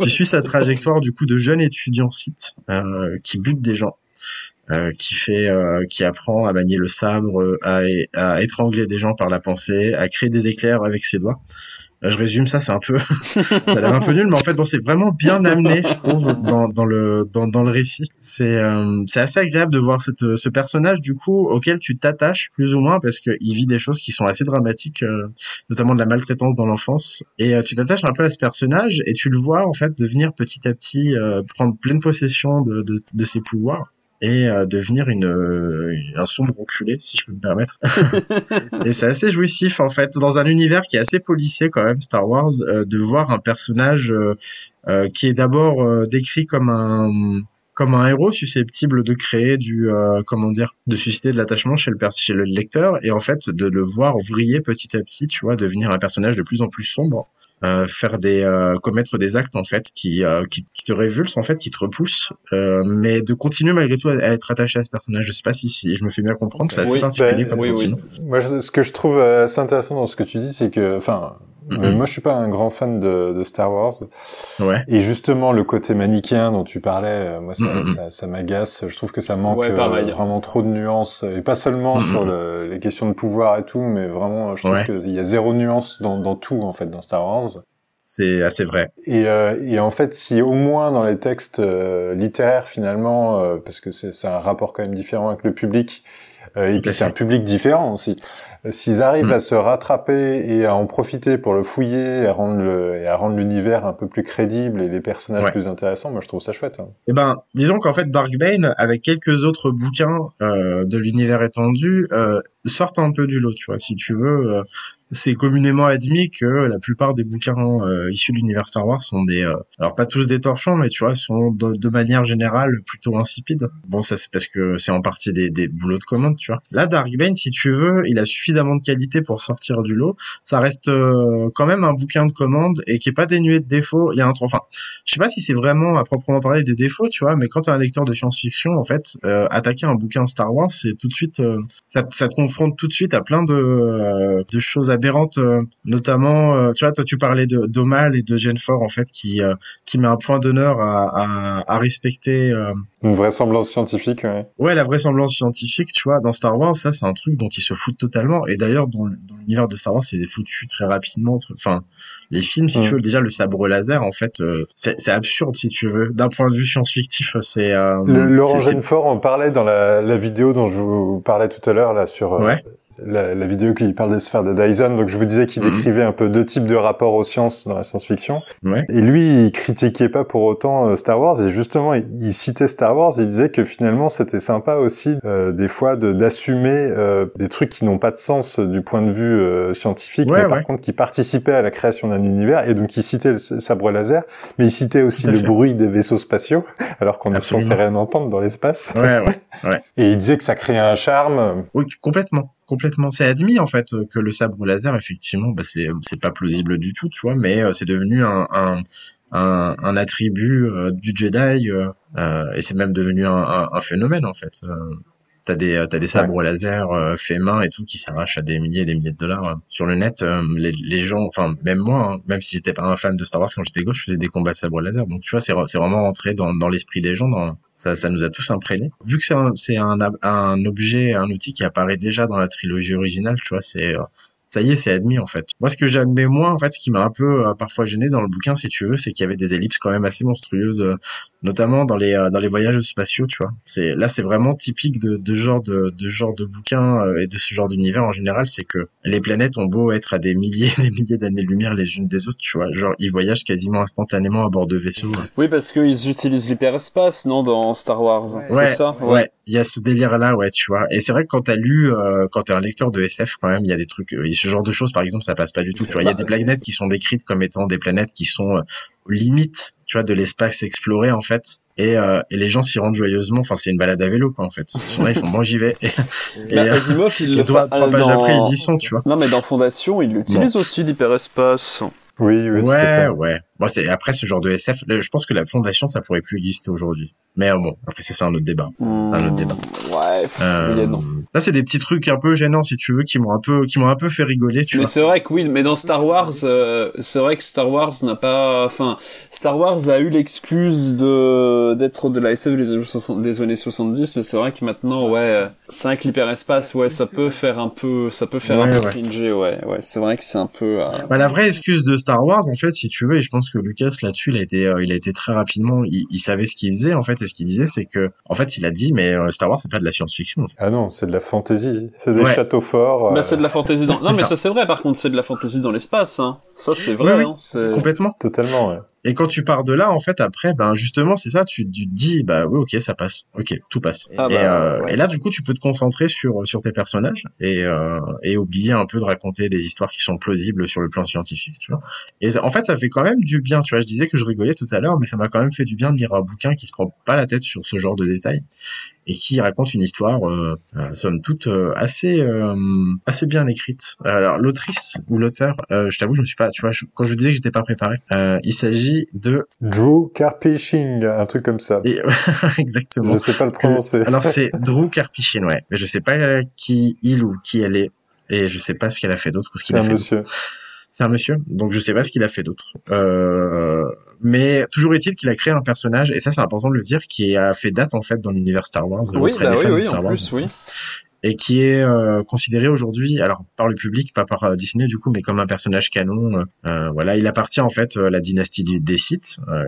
tu suis sa trajectoire du coup de jeune étudiant site euh, qui bute des gens. Euh, qui fait, euh, qui apprend à manier le sabre, à, à étrangler des gens par la pensée, à créer des éclairs avec ses doigts je résume ça, c'est un peu, (laughs) ça a l'air un peu nul, mais en fait, bon, c'est vraiment bien amené, je trouve, dans, dans le dans, dans le récit. C'est euh, c'est assez agréable de voir cette ce personnage du coup auquel tu t'attaches plus ou moins parce que il vit des choses qui sont assez dramatiques, euh, notamment de la maltraitance dans l'enfance. Et euh, tu t'attaches un peu à ce personnage et tu le vois en fait devenir petit à petit prendre pleine possession de, de, de ses pouvoirs et euh, devenir une, euh, un sombre enculé, si je peux me permettre. (laughs) (laughs) et c'est assez jouissif, en fait, dans un univers qui est assez policé quand même, Star Wars, euh, de voir un personnage qui est d'abord décrit comme un comme un héros susceptible de créer du comment dire de susciter de l'attachement chez le chez le lecteur et en fait de le voir vriller petit à petit tu vois devenir un personnage de plus en plus sombre faire des euh, commettre des actes en fait qui, euh, qui, qui te révulsent en fait qui te repoussent mais de continuer malgré tout à, être attaché à ce personnage. Je sais pas si, si je me fais bien comprendre c'est assez particulier bah, comme sentiment. moi ce que je trouve assez intéressant dans ce que tu dis c'est que enfin mm-hmm. moi, je suis pas un grand fan de, de, Star Wars. Ouais. Et justement, le côté manichéen dont tu parlais, moi, ça, mm-hmm. ça, ça m'agace. Je trouve que ça manque vraiment trop de nuances. Et pas seulement mm-hmm. sur le, les questions de pouvoir et tout, mais vraiment, je trouve qu'il y a zéro nuance dans, dans tout, en fait, dans Star Wars c'est assez vrai. Et, euh, et, en fait, si au moins dans les textes euh, littéraires finalement, euh, parce que c'est un rapport quand même différent avec le public, euh, et puis c'est un public différent aussi. S'ils arrivent mm. à se rattraper et à en profiter pour le fouiller et à rendre le et à rendre l'univers un peu plus crédible et les personnages plus intéressants, moi je trouve ça chouette. Hein. Eh ben, disons qu'en fait Darkbane, avec quelques autres bouquins de l'univers étendu, sortent un peu du lot, tu vois. Si tu veux, c'est communément admis que la plupart des bouquins euh, issus de l'univers Star Wars sont des, euh, alors pas tous des torchons, mais tu vois, sont de, manière générale plutôt insipides. Bon, ça c'est parce que c'est en partie des, des boulots de commande, tu vois. Là, Darkbane, si tu veux, il a suffisamment de qualité pour sortir du lot. Ça reste euh, quand même un bouquin de commande et qui est pas dénué de défauts. Il y a un, enfin, je sais pas si c'est vraiment à proprement parler des défauts, tu vois, mais quand t'es un lecteur de science-fiction, en fait, attaquer un bouquin Star Wars, c'est tout de suite, ça, ça, te confronte tout de suite à plein de, de choses à aberrante, euh, notamment, euh, tu vois, toi tu parlais d'Omal et de Genfort en fait, qui euh, qui met un point d'honneur à, à, respecter une vraisemblance scientifique. Ouais. ouais, la vraisemblance scientifique, tu vois, dans Star Wars, ça c'est un truc dont ils se foutent totalement. Et d'ailleurs, dans, dans l'univers de Star Wars, c'est foutu très rapidement. Enfin, les films, si tu mm. veux, déjà le sabre laser, en fait, c'est absurde si tu veux. D'un point de vue science-fictif, c'est. Laurent Genfort en parlait dans la, la vidéo dont je vous parlais tout à l'heure là sur. Ouais la, la, vidéo qui parle des sphères de Dyson. Donc je vous disais qu'il mhm. décrivait un peu deux types de rapports aux sciences dans la science-fiction. Ouais. Et lui, il critiquait pas pour autant euh, Star Wars. Et justement, il, citait Star Wars. Il disait que finalement, c'était sympa aussi euh, des fois d'assumer euh, des trucs qui n'ont pas de sens du point de vue scientifique, mais par contre qui participaient à la création d'un univers. Et donc il citait le sabre laser, mais il citait aussi le bruit des vaisseaux spatiaux, (laughs) alors qu'on est censé rien entendre dans l'espace. Ouais, ouais, ouais. (laughs) Et il disait que ça créait un charme. Oui, complètement complètement. C'est admis en fait que le sabre laser, effectivement, bah, c'est pas plausible du tout, tu vois, mais euh, c'est devenu un, un attribut euh, du Jedi euh, et c'est même devenu un, phénomène en fait. T'as des, euh, t'as des sabres laser euh, faits main et tout qui s'arrachent à des milliers et des milliers de dollars euh, sur le net. euh, les, les gens, enfin même moi, hein, même si j'étais pas un fan de Star Wars quand j'étais gauche, je faisais des combats de sabres laser. Donc tu vois, c'est, c'est vraiment rentré dans, dans l'esprit des gens. Dans, ça, ça nous a tous imprégnés. Vu que c'est un, c'est un, ab- un objet, un outil qui apparaît déjà dans la trilogie originale, tu vois, c'est euh, ça y est, c'est admis en fait. Moi, ce que j'admets moins, en fait, ce qui m'a un peu euh, parfois gêné dans le bouquin, si tu veux, c'est qu'il y avait des ellipses quand même assez monstrueuses, euh, notamment dans les euh, dans les voyages spatiaux, tu vois. C'est là, c'est vraiment typique de de genre de de genre de bouquin euh, et de ce genre d'univers en général, c'est que les planètes ont beau être à des milliers (laughs) des milliers d'années-lumière les unes des autres, tu vois. Genre, ils voyagent quasiment instantanément à bord de vaisseaux. Oui, parce qu'ils utilisent l'hyperespace, non, dans Star Wars. Ouais, c'est ça ouais. Il y a ce délire-là, ouais, tu vois. Et c'est vrai que quand t'as lu, euh, quand t'es un lecteur de SF, quand même, il y a des trucs, euh, ce genre de choses, par exemple, ça passe pas du tout. Tu vois, il y a des planètes qui sont décrites comme étant des planètes qui sont euh, aux limites, tu vois, de l'espace exploré en fait. Et, euh, et les gens s'y rendent joyeusement. Enfin, c'est une balade à vélo, quoi, en fait. Ils sont là, ils font bon, j'y vais. Et, (laughs) et, Bah, euh, Asimov, il et le trois, trois pages dans- après, ils y sont, tu vois. Non, mais dans Fondation, il utilise aussi l'hyperespace. Oui, oui, tout à Ouais, fait. ouais. Bon, c'est après ce genre de SF. là, Je pense que la fondation, ça pourrait plus exister aujourd'hui. Mais euh, bon, après ça, c'est un autre débat. C'est un autre débat. Ouais, pff, Euh, ça, c'est des petits trucs un peu gênants, si tu veux, qui m'ont un peu, qui m'ont un peu fait rigoler, tu mais c'est vrai que oui, mais dans Star Wars, euh, c'est vrai que Star Wars n'a pas, enfin, Star Wars a eu l'excuse de d'être de la SF des années 60 des années 70, mais c'est vrai que maintenant, ouais, 5 l'hyperespace, ouais, ça peut faire un peu, ça peut faire Ouais, un peu ouais. ouais, ouais, c'est vrai que c'est un peu. euh, Bah, la vraie excuse de Star Wars, en fait, si tu veux, et je pense que Lucas là-dessus, il a été, euh, il a été très rapidement, il, il savait ce qu'il faisait en fait, et ce qu'il disait, c'est que, en fait, il a dit, mais euh, Star Wars, c'est pas de la science-fiction. Ah non, c'est de la fantaisie. C'est des Ouais. châteaux forts. Bah, c'est de la fantaisie dans. Non, mais ça. ça, c'est vrai. Par contre, c'est de la fantaisie dans l'espace. Hein. Ça, c'est vrai. Oui, oui. Hein, c'est... Complètement. Totalement, ouais. Et quand tu pars de là, en fait, après, ben justement, c'est ça, tu, tu te dis, bah oui, ok, ça passe, ok, tout passe. Ah et, bah, euh, ouais. et là, du coup, tu peux te concentrer sur sur tes personnages et euh, et oublier un peu de raconter des histoires qui sont plausibles sur le plan scientifique, tu vois. Et ça- en fait, ça fait quand même du bien, tu vois. Je disais que je rigolais tout à l'heure, mais ça m'a quand même fait du bien de lire un bouquin qui se prend pas la tête sur ce genre de détails et qui raconte une histoire, euh, euh, somme toute, euh, assez euh, assez bien écrite. Alors, l'autrice ou l'auteur, euh, je t'avoue, je me suis pas, tu vois, je- quand je disais que j'étais pas préparé, euh, il s'agit de Drew Karpyshing, un truc comme ça. et, (laughs) exactement. Je sais pas le prononcer. Alors c'est (laughs) Drew Karpyshyn, ouais. Mais je sais pas qui il ou qui elle est. Et je sais pas ce qu'elle a fait d'autre ou ce qu'il C'est a un fait. monsieur. C'est un monsieur. Donc je sais pas ce qu'il a fait d'autre. Euh, mais toujours est-il qu'il a créé un personnage, et ça c'est important de le dire, qui a fait date en fait dans l'univers Star Wars. Oui, bah oui, oui, Star en plus, oui. Et qui est euh, considéré aujourd'hui, alors par le public, pas par euh, Disney du coup, mais comme un personnage canon. euh, voilà, il appartient en fait euh, à la dynastie des- Sith euh,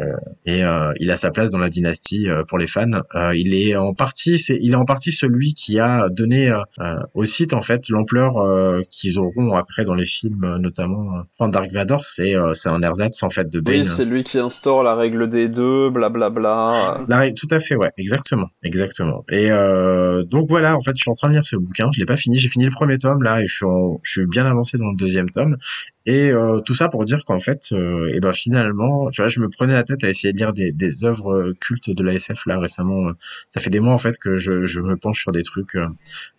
et euh, il a sa place dans la dynastie euh, pour les fans. Euh, il est en partie, c'est, il est en partie celui qui a donné aux Sith en fait l'ampleur euh, qu'ils auront après dans les films, notamment. euh, Enfin, Dark Vador, c'est euh, c'est un ersatz en fait de Bane. Oui, c'est lui qui instaure la règle des deux, blablabla. La règle, tout à fait, ouais, exactement, exactement. Et euh, donc voilà, en fait, je suis en train de ce bouquin, je l'ai pas fini, j'ai fini le premier tome là et je je suis bien avancé dans le deuxième tome. Et euh, tout ça pour dire qu'en fait, euh, et ben finalement, tu vois, je me prenais la tête à essayer de lire des, des œuvres euh, cultes de la SF là récemment. euh, Ça fait des mois en fait que je, je me penche sur des trucs, euh,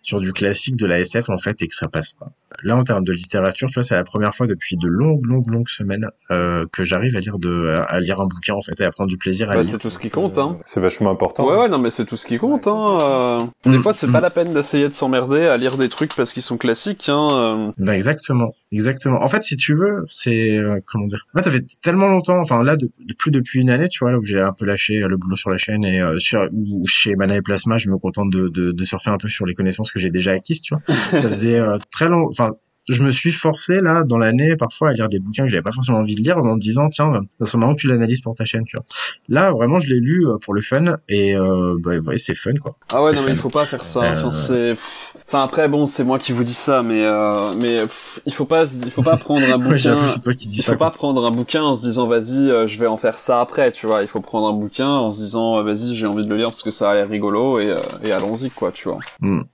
sur du classique de la SF en fait et que ça passe pas. Là, en termes de littérature, tu vois, c'est la première fois depuis de longues, longues, longues semaines euh, que j'arrive à lire de, à lire un bouquin en fait et à prendre du plaisir à Bah, lire. c'est tout ce qui compte, hein. C'est vachement important. Ouais, ouais, non, mais c'est tout ce qui compte, hein. euh. Des Mm, fois, c'est mm. pas la peine d'essayer de s'emmerder à lire des trucs parce qu'ils sont classiques, hein. euh. Ben exactement, exactement. En fait, si tu veux, c'est euh, comment dire. En fait, ça fait tellement longtemps. Enfin là, de, de- plus depuis une année, tu vois, là où j'ai un peu lâché euh, le boulot sur la chaîne et euh, sur ou chez Mana et Plasma, je me contente de, de, de surfer un peu sur les connaissances que j'ai déjà acquises, tu vois. (laughs) ça faisait euh, très long. Enfin, je me suis forcé là dans l'année parfois à lire des bouquins que j'avais pas forcément envie de lire en me disant tiens, ça serait marrant que tu l'analyses pour ta chaîne, tu vois. Là, vraiment, je l'ai lu euh, pour le fun et euh, bah, ouais, c'est fun quoi. Ah ouais, non, mais il faut pas faire ça. Euh. Enfin, c'est, enfin, après, bon, c'est moi qui vous dis ça, mais, euh, mais, il faut pas, il faut pas prendre un (laughs) Ouais, bouquin. c'est toi qui dis Il ça. faut quoi. pas prendre un bouquin en se disant vas-y euh, je vais en faire ça après tu vois il faut prendre un bouquin en se disant vas-y j'ai envie de le lire parce que ça a l'air rigolo et, euh, et allons-y quoi tu vois Hmm. Mm, mm,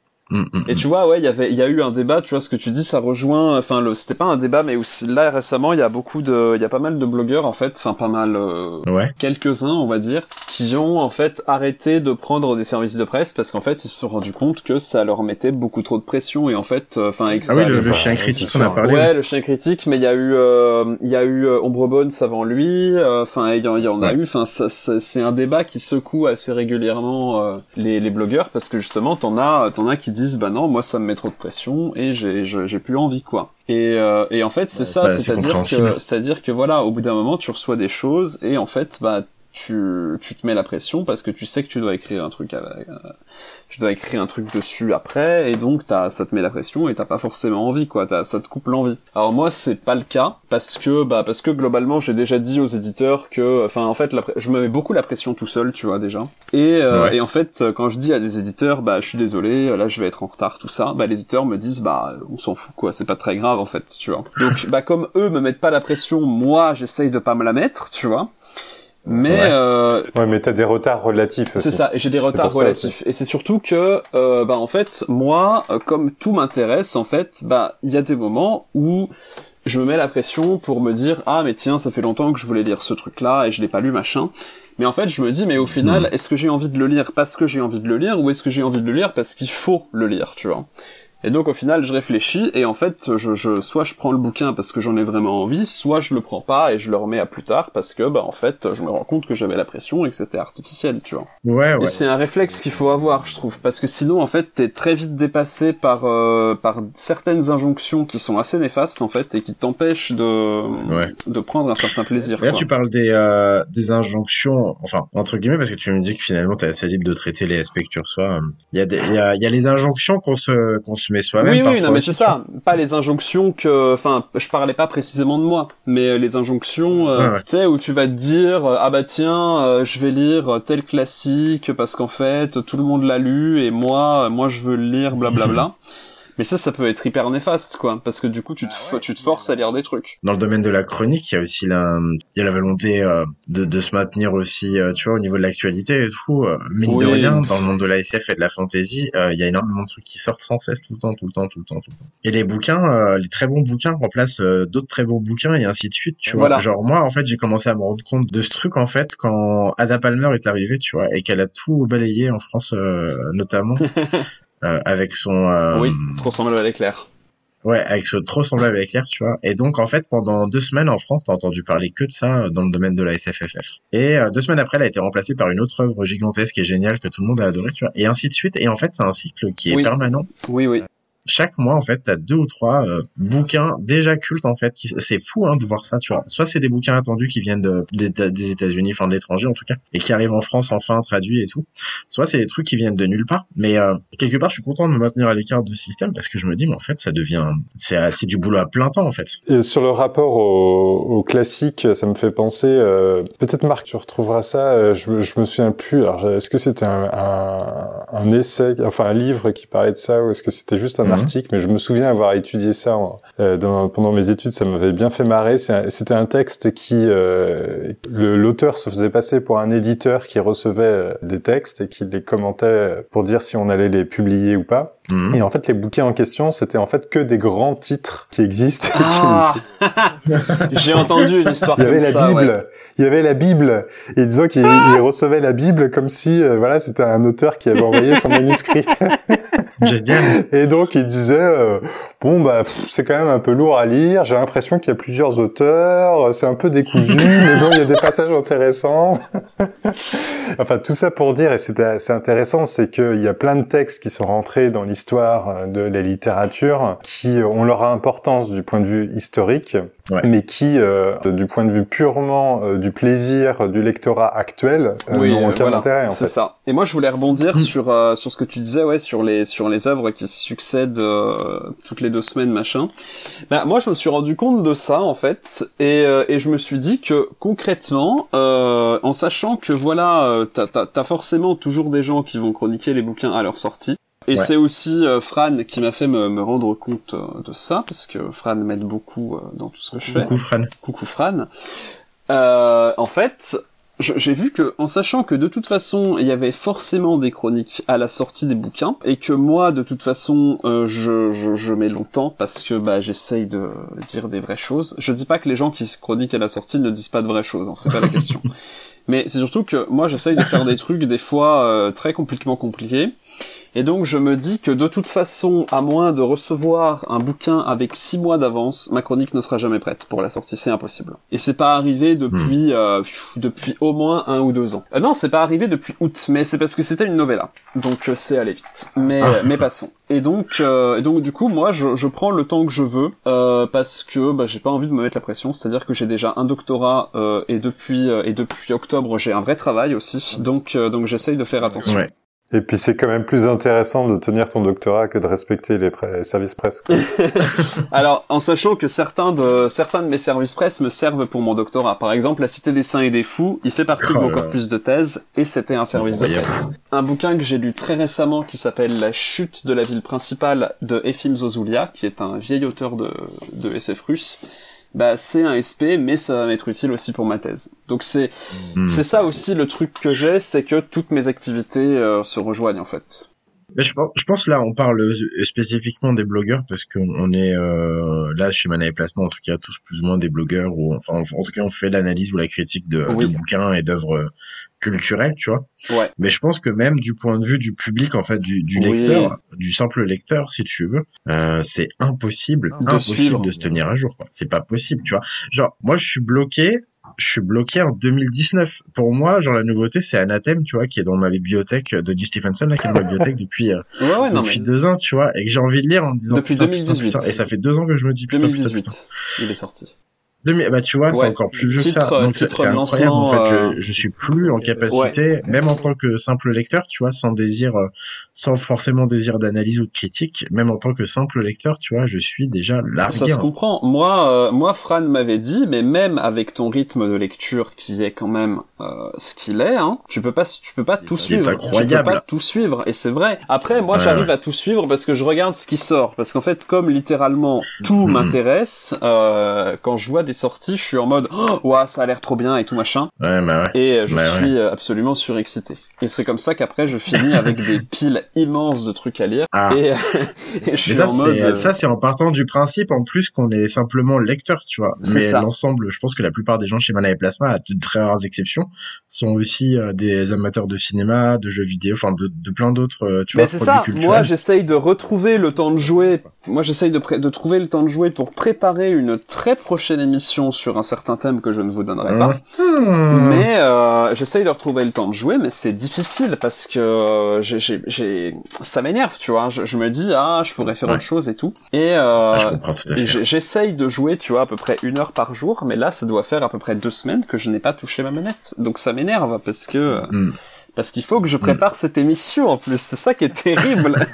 Et tu vois, ouais, il y avait, il y a eu un débat. Tu vois, ce que tu dis, ça rejoint. Enfin, le, c'était pas un débat, mais aussi là récemment, il y a beaucoup de, il y a pas mal de blogueurs en fait, enfin pas mal, euh, Ouais. quelques-uns, on va dire, qui ont en fait arrêté de prendre des services de presse parce qu'en fait, ils se sont rendus compte que ça leur mettait beaucoup trop de pression et en fait, euh, enfin, Ah oui, le, chien critique, on a parlé. Ouais, le chien critique, mais il y a eu, euh, il y a eu euh, Ombre Bones avant lui. euh, Enfin, il y, en- il y en a Ouais. eu. Enfin, c'est un débat qui secoue assez régulièrement euh, les, les blogueurs parce que justement, t'en as, t'en as qui disent, bah non, moi ça me met trop de pression et j'ai, j'ai plus envie quoi. Et, euh, et en fait, c'est Ouais, ça, bah, c'est c'est-à-dire que, c'est-à-dire que voilà, au bout d'un moment, tu reçois des choses et en fait, bah tu, tu te mets la pression parce que tu sais que tu dois écrire un truc avec, tu dois écrire un truc dessus après et donc t'as, ça te met la pression et t'as pas forcément envie quoi, t'as, ça te coupe l'envie. Alors moi c'est pas le cas parce que bah parce que globalement j'ai déjà dit aux éditeurs que, enfin en fait la je me mets beaucoup la pression tout seul tu vois déjà et euh, Ouais. et en fait quand je dis à des éditeurs bah je suis désolé là je vais être en retard tout ça bah les éditeurs me disent bah on s'en fout quoi c'est pas très grave en fait tu vois donc bah comme eux me mettent pas la pression moi j'essaye de pas me la mettre tu vois mais Ouais. euh, Ouais, mais t'as des retards relatifs c'est ça, et j'ai des retards ça relatifs. Et c'est surtout que, euh, bah en fait, moi, euh, comme tout m'intéresse, en fait, bah il y a des moments où je me mets la pression pour me dire ah mais tiens ça fait longtemps que je voulais lire ce truc là et je l'ai pas lu machin. Mais en fait je me dis mais au final est-ce que j'ai envie de le lire parce que j'ai envie de le lire ou est-ce que j'ai envie de le lire parce qu'il faut le lire tu vois? Et donc au final, je réfléchis et en fait, je, je soit je prends le bouquin parce que j'en ai vraiment envie, soit je le prends pas et je le remets à plus tard parce que bah en fait, je me rends compte que j'avais la pression et que c'était artificiel, tu vois. Ouais, Et ouais. c'est un réflexe qu'il faut avoir, je trouve, parce que sinon en fait, t'es très vite dépassé par euh, par certaines injonctions qui sont assez néfastes en fait et qui t'empêchent de Ouais. de prendre un certain plaisir. Là, tu parles des, euh, des injonctions, enfin, entre guillemets, parce que tu me dis que finalement, t'es assez libre de traiter les aspects que tu reçois. Il y a des, il y a, il y a les injonctions qu'on se, qu'on se met soi-même. Oui, oui, non, mais c'est ça. Pas les injonctions que, enfin, je parlais pas précisément de moi, mais euh, les injonctions, euh, ouais. tu sais, où tu vas te dire, euh, ah bah tiens, euh, je vais lire tel classique parce qu'en fait tout le monde l'a lu et moi, moi je veux le lire, blablabla. Mais ça, ça peut être hyper néfaste, quoi, parce que du coup tu te, tu te forces à lire des trucs. Dans le domaine de la chronique, il y a aussi la, il y a la volonté euh, de, de se maintenir aussi, euh, tu vois, au niveau de l'actualité et tout. euh, mine de Oui. rien, dans le monde de la SF et de la fantasy, euh, il y a énormément de trucs qui sortent sans cesse, tout le temps, tout le temps, tout le temps, tout le temps. Et les bouquins, euh, les très bons bouquins remplacent euh, d'autres très bons bouquins et ainsi de suite, tu Voilà. vois. Genre moi, en fait, j'ai commencé à me rendre compte de ce truc en fait quand Ada Palmer est arrivée, tu vois, et qu'elle a tout balayé en France, euh, notamment. (laughs) euh, avec son euh, Oui, trop semblable à l'éclair. Ouais, avec ce trop semblable avec l'air, tu vois. Et donc, en fait, pendant deux semaines en France, t'as entendu parler que de ça euh, dans le domaine de la SFFF. Et euh, deux semaines après, elle a été remplacée par une autre œuvre gigantesque et géniale que tout le monde a adoré, tu vois. Et ainsi de suite. Et en fait, c'est un cycle qui est Oui. permanent. Oui, oui. Chaque mois, en fait, t'as deux ou trois euh, bouquins déjà cultes, en fait. qui- C'est fou, hein, de voir ça, tu vois. Soit c'est des bouquins attendus qui viennent de, des, États-Unis, enfin de l'étranger en tout cas, et qui arrivent en France enfin traduits et tout. Soit c'est des trucs qui viennent de nulle part. Mais euh, quelque part, je suis content de me maintenir à l'écart de ce système parce que je me dis, mais en fait, ça devient, c'est du boulot à plein temps, en fait. Et sur le rapport au, au classique, ça me fait penser, euh, peut-être Marc, tu retrouveras ça, euh, je, je me souviens plus, alors est-ce que c'était un, un, un essai, enfin un livre qui parlait de ça, ou est-ce que c'était juste un Mhm. article, mais je me souviens avoir étudié ça en- euh, dans- pendant mes études, ça m'avait bien fait marrer, un- c'était un texte qui, euh, l'auteur se faisait passer pour un éditeur qui recevait euh, des textes et qui les commentait pour dire si on allait les publier ou pas. Mhm. Et en fait, les bouquins en question, c'était en fait que des grands titres qui existent. Ah (laughs) (laughs) J'ai entendu une histoire il y avait comme la ça, Bible, ouais. il y avait la Bible, et disons qu'il il recevait la Bible comme si, euh, voilà, c'était un auteur qui avait envoyé son manuscrit. (laughs) Génial. Et donc il disait, euh, bon bah c'est quand même un peu lourd à lire. J'ai l'impression qu'il y a plusieurs auteurs, c'est un peu décousu, (laughs) mais bon il y a des passages intéressants. (laughs) enfin tout ça pour dire, et c'est intéressant, c'est qu'il y a plein de textes qui sont rentrés dans l'histoire euh, de la littérature, qui ont leur importance du point de vue historique, Ouais. mais qui, euh, du point de vue purement euh, du plaisir du lectorat actuel, euh, Oui, n'ont euh, aucun voilà, intérêt c'est ça. Et moi, je voulais rebondir Mm. sur euh, sur ce que tu disais, ouais, sur les sur les œuvres qui se succèdent euh, toutes les deux semaines, machin. Bah, moi, je me suis rendu compte de ça en fait, et euh, et je me suis dit que concrètement, euh, en sachant que voilà, euh, t'as t'as t'as forcément toujours des gens qui vont chroniquer les bouquins à leur sortie. Et Ouais. c'est aussi euh, Fran qui m'a fait me, me rendre compte euh, de ça, parce que Fran m'aide beaucoup euh, dans tout ce que je fais. Beaucoup, Fran. Coucou Fran. En fait, j'ai vu que, en sachant que de toute façon, il y avait forcément des chroniques à la sortie des bouquins, et que moi, de toute façon, euh, je, je, je mets longtemps parce que bah j'essaye de dire des vraies choses. Je dis pas que les gens qui se chroniquent à la sortie ne disent pas de vraies choses, hein, c'est pas la question. (laughs) Mais c'est surtout que moi, j'essaye de faire des trucs des fois euh, très compliquement compliqués. Et donc je me dis que de toute façon, à moins de recevoir un bouquin avec six mois d'avance, ma chronique ne sera jamais prête pour la sortie, c'est impossible. Et c'est pas arrivé depuis euh, pff, depuis au moins un ou deux ans. Euh, non, c'est pas arrivé depuis août, mais c'est parce que c'était une novella, donc euh, c'est allé vite. Mais Ah. mais passons. Et donc euh, et donc du coup, moi je, je prends le temps que je veux euh, parce que bah, j'ai pas envie de me mettre la pression, c'est-à-dire que j'ai déjà un doctorat euh, et depuis euh, et depuis octobre j'ai un vrai travail aussi, donc euh, donc j'essaye de faire attention. Ouais. Et puis c'est quand même plus intéressant de tenir ton doctorat que de respecter les pre- services presse. quoi. (laughs) Alors, en sachant que certains de certains de mes services presse me servent pour mon doctorat. Par exemple, La Cité des Saints et des Fous, il fait partie de Oh mon corpus de thèse et c'était un service de presse. Un bouquin que j'ai lu très récemment qui s'appelle La chute de la ville principale de Efim Zozoulia, qui est un vieil auteur de, de SF russe. Bah, c'est un SP, mais ça va m'être utile aussi pour ma thèse. Donc c'est Hmm. c'est ça aussi le truc que j'ai, c'est que toutes mes activités euh, se rejoignent en fait. Je pense, je pense là, on parle euh, spécifiquement des blogueurs parce qu'on on est euh, là chez Mana et Placement, en tout cas tous plus ou moins des blogueurs ou enfin en, tout cas on fait l'analyse ou la critique de, Oui. de bouquins et d'œuvres euh, culturelles, tu vois. Ouais. Mais je pense que même du point de vue du public, en fait, du, du Oui. lecteur, du simple lecteur, si tu veux, euh, c'est impossible, De impossible suivre. de se tenir à jour. C'est pas possible, tu vois. Genre, moi, je suis bloqué. Je suis bloqué en 2019. Pour moi, genre la nouveauté, c'est Anathème, tu vois, qui est dans ma bibliothèque de Neil Stephenson, là, qui est dans ma bibliothèque (laughs) depuis euh, Ouais, ouais, non depuis mais deux ans, tu vois, et que j'ai envie de lire en me disant Depuis putain, putain, 2018. putain. et ça fait deux ans que je me dis putain, putain, 2018, putain. il est sorti. Demi- bah tu vois, c'est encore plus vieux que Titre, ça. Donc c'est titre incroyable en fait. Je, euh, je suis plus en capacité, même en tant que simple lecteur, tu vois, sans désir, euh, sans forcément désir d'analyse ou de critique, même en tant que simple lecteur, tu vois, je suis déjà largué. Ça se hein. comprend. Moi, euh, moi, Fran m'avait dit, mais même avec ton rythme de lecture qui est quand même euh, ce qu'il est, hein, tu peux pas, tu peux pas tout est suivre. incroyable. Tu peux pas tout suivre, et c'est vrai. Après, moi, Ouais, j'arrive à tout suivre parce que je regarde ce qui sort. Parce qu'en fait, comme littéralement tout Mhm. m'intéresse, euh, quand je vois des sorties, je suis en mode, oh, ça a l'air trop bien et tout machin. Ouais, bah ouais. Et euh, je Bah suis euh, absolument surexcité. Et c'est comme ça qu'après, je finis avec (laughs) des piles immenses de trucs à lire. Ah. Et, (laughs) et je suis ça, en mode. c'est euh, ça, c'est en partant du principe en plus qu'on est simplement lecteur, tu vois. C'est Mais l'ensemble, je pense que la plupart des gens chez Mana et Plasma, à de très rares exceptions, sont aussi des amateurs de cinéma, de jeux vidéo, enfin de, de plein d'autres, tu Mais vois, c'est ça. culturels. Moi, j'essaye de retrouver le temps de jouer. Moi, j'essaye de trouver le temps de jouer pour préparer une très prochaine émission sur un certain thème que je ne vous donnerai pas. Hmm. Mais euh, j'essaye de retrouver le temps de jouer, mais c'est difficile parce que euh, j'ai, ça m'énerve, tu vois. Je, je me dis ah, je pourrais faire Ouais. autre chose et tout. Et, euh, Ah, j'essaye de jouer, tu vois, à peu près une heure par jour, mais là, ça doit faire à peu près deux semaines que je n'ai pas touché ma manette. Donc ça m'énerve parce que Hmm. Parce qu'il faut que je prépare cette émission en plus. C'est ça qui est terrible. (laughs)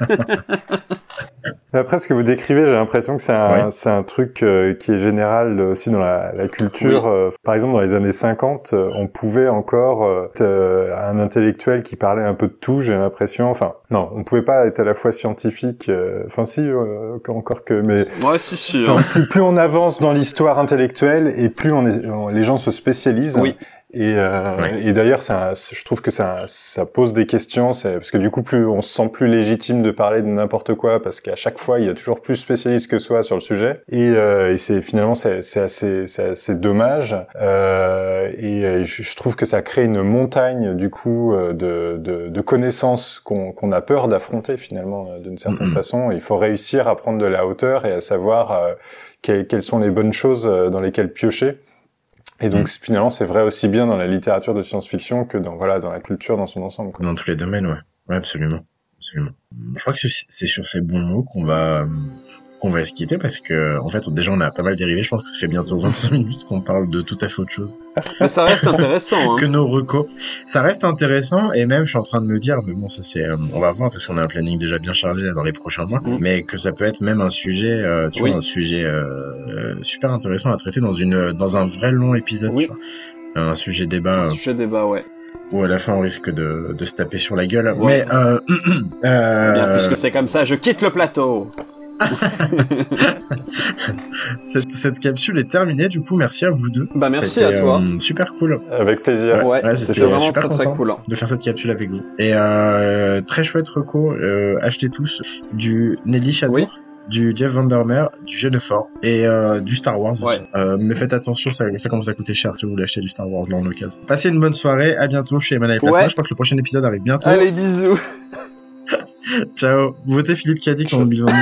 Après, ce que vous décrivez, j'ai l'impression que c'est un, c'est un truc euh, qui est général aussi dans la, la culture. Euh, par exemple, dans les années 50, euh, on pouvait encore euh, être, euh, un intellectuel qui parlait un peu de tout, j'ai l'impression. Enfin, non, on pouvait pas être à la fois scientifique, euh, enfin si, euh, encore que, mais ouais, si, si. Enfin, plus, plus on avance dans l'histoire intellectuelle et plus on est, on- les gens se spécialisent. Oui. Et, euh, et d'ailleurs, ça, je trouve que ça, ça pose des questions, parce que du coup, plus on se sent plus légitime de parler de n'importe quoi, parce qu'à chaque fois, il y a toujours plus spécialiste que soi sur le sujet. Et, euh, et c'est finalement, c'est assez, assez dommage. Euh, et euh, je, trouve que ça crée une montagne du coup euh, de, de, de connaissances qu'on qu'on a peur d'affronter finalement euh, d'une certaine Mhm. façon. Il faut réussir à prendre de la hauteur et à savoir quelles, sont les bonnes choses dans lesquelles piocher. Et donc finalement, c'est vrai aussi bien dans la littérature de science-fiction que dans voilà dans la culture dans son ensemble. Quoi. Dans tous les domaines, ouais. Ouais, absolument. absolument. Je crois que c'est sur ces bons mots qu'on va qu'on va se quitter parce que en fait déjà on a pas mal dérivé. Je pense que ça fait bientôt 25 (laughs) minutes qu'on parle de tout à fait autre chose Mais ça reste intéressant. Hein. (laughs) que nos recos. Ça reste intéressant et même je suis en train de me dire, mais bon ça c'est, euh, on va voir parce qu'on a un planning déjà bien chargé là dans les prochains mois, Mm. mais que ça peut être même un sujet, euh, tu Oui. vois, un sujet euh, super intéressant à traiter dans une dans un vrai long épisode. Oui. Tu vois. Un sujet débat Un sujet débat, ouais. où à la fin on risque de, de se taper sur la gueule. Ouais. Mais euh, (clears throat) Bien, euh, puisque c'est comme ça, je quitte le plateau. (laughs) cette, cette capsule est terminée, du coup, merci à vous deux. Bah merci à toi. euh, super cool Avec plaisir. Ouais, ouais, c'était c'était vraiment super très très cool. de faire cette capsule avec vous. Et euh, très chouette reco, euh, achetez tous du Nelly Shadow. Oui. Du Jeff Vandermeer, du Jennifer et euh, du Star Wars aussi. Ouais. Euh, mais faites attention, ça, ça commence à coûter cher si vous voulez acheter du Star Wars dans l'occasion. Passez une bonne soirée, à bientôt chez Emmanuel Plasma. Ouais. Je crois que le prochain épisode arrive bientôt. Allez, bisous. (laughs) Ciao. Votez Philippe Cadic en 2022.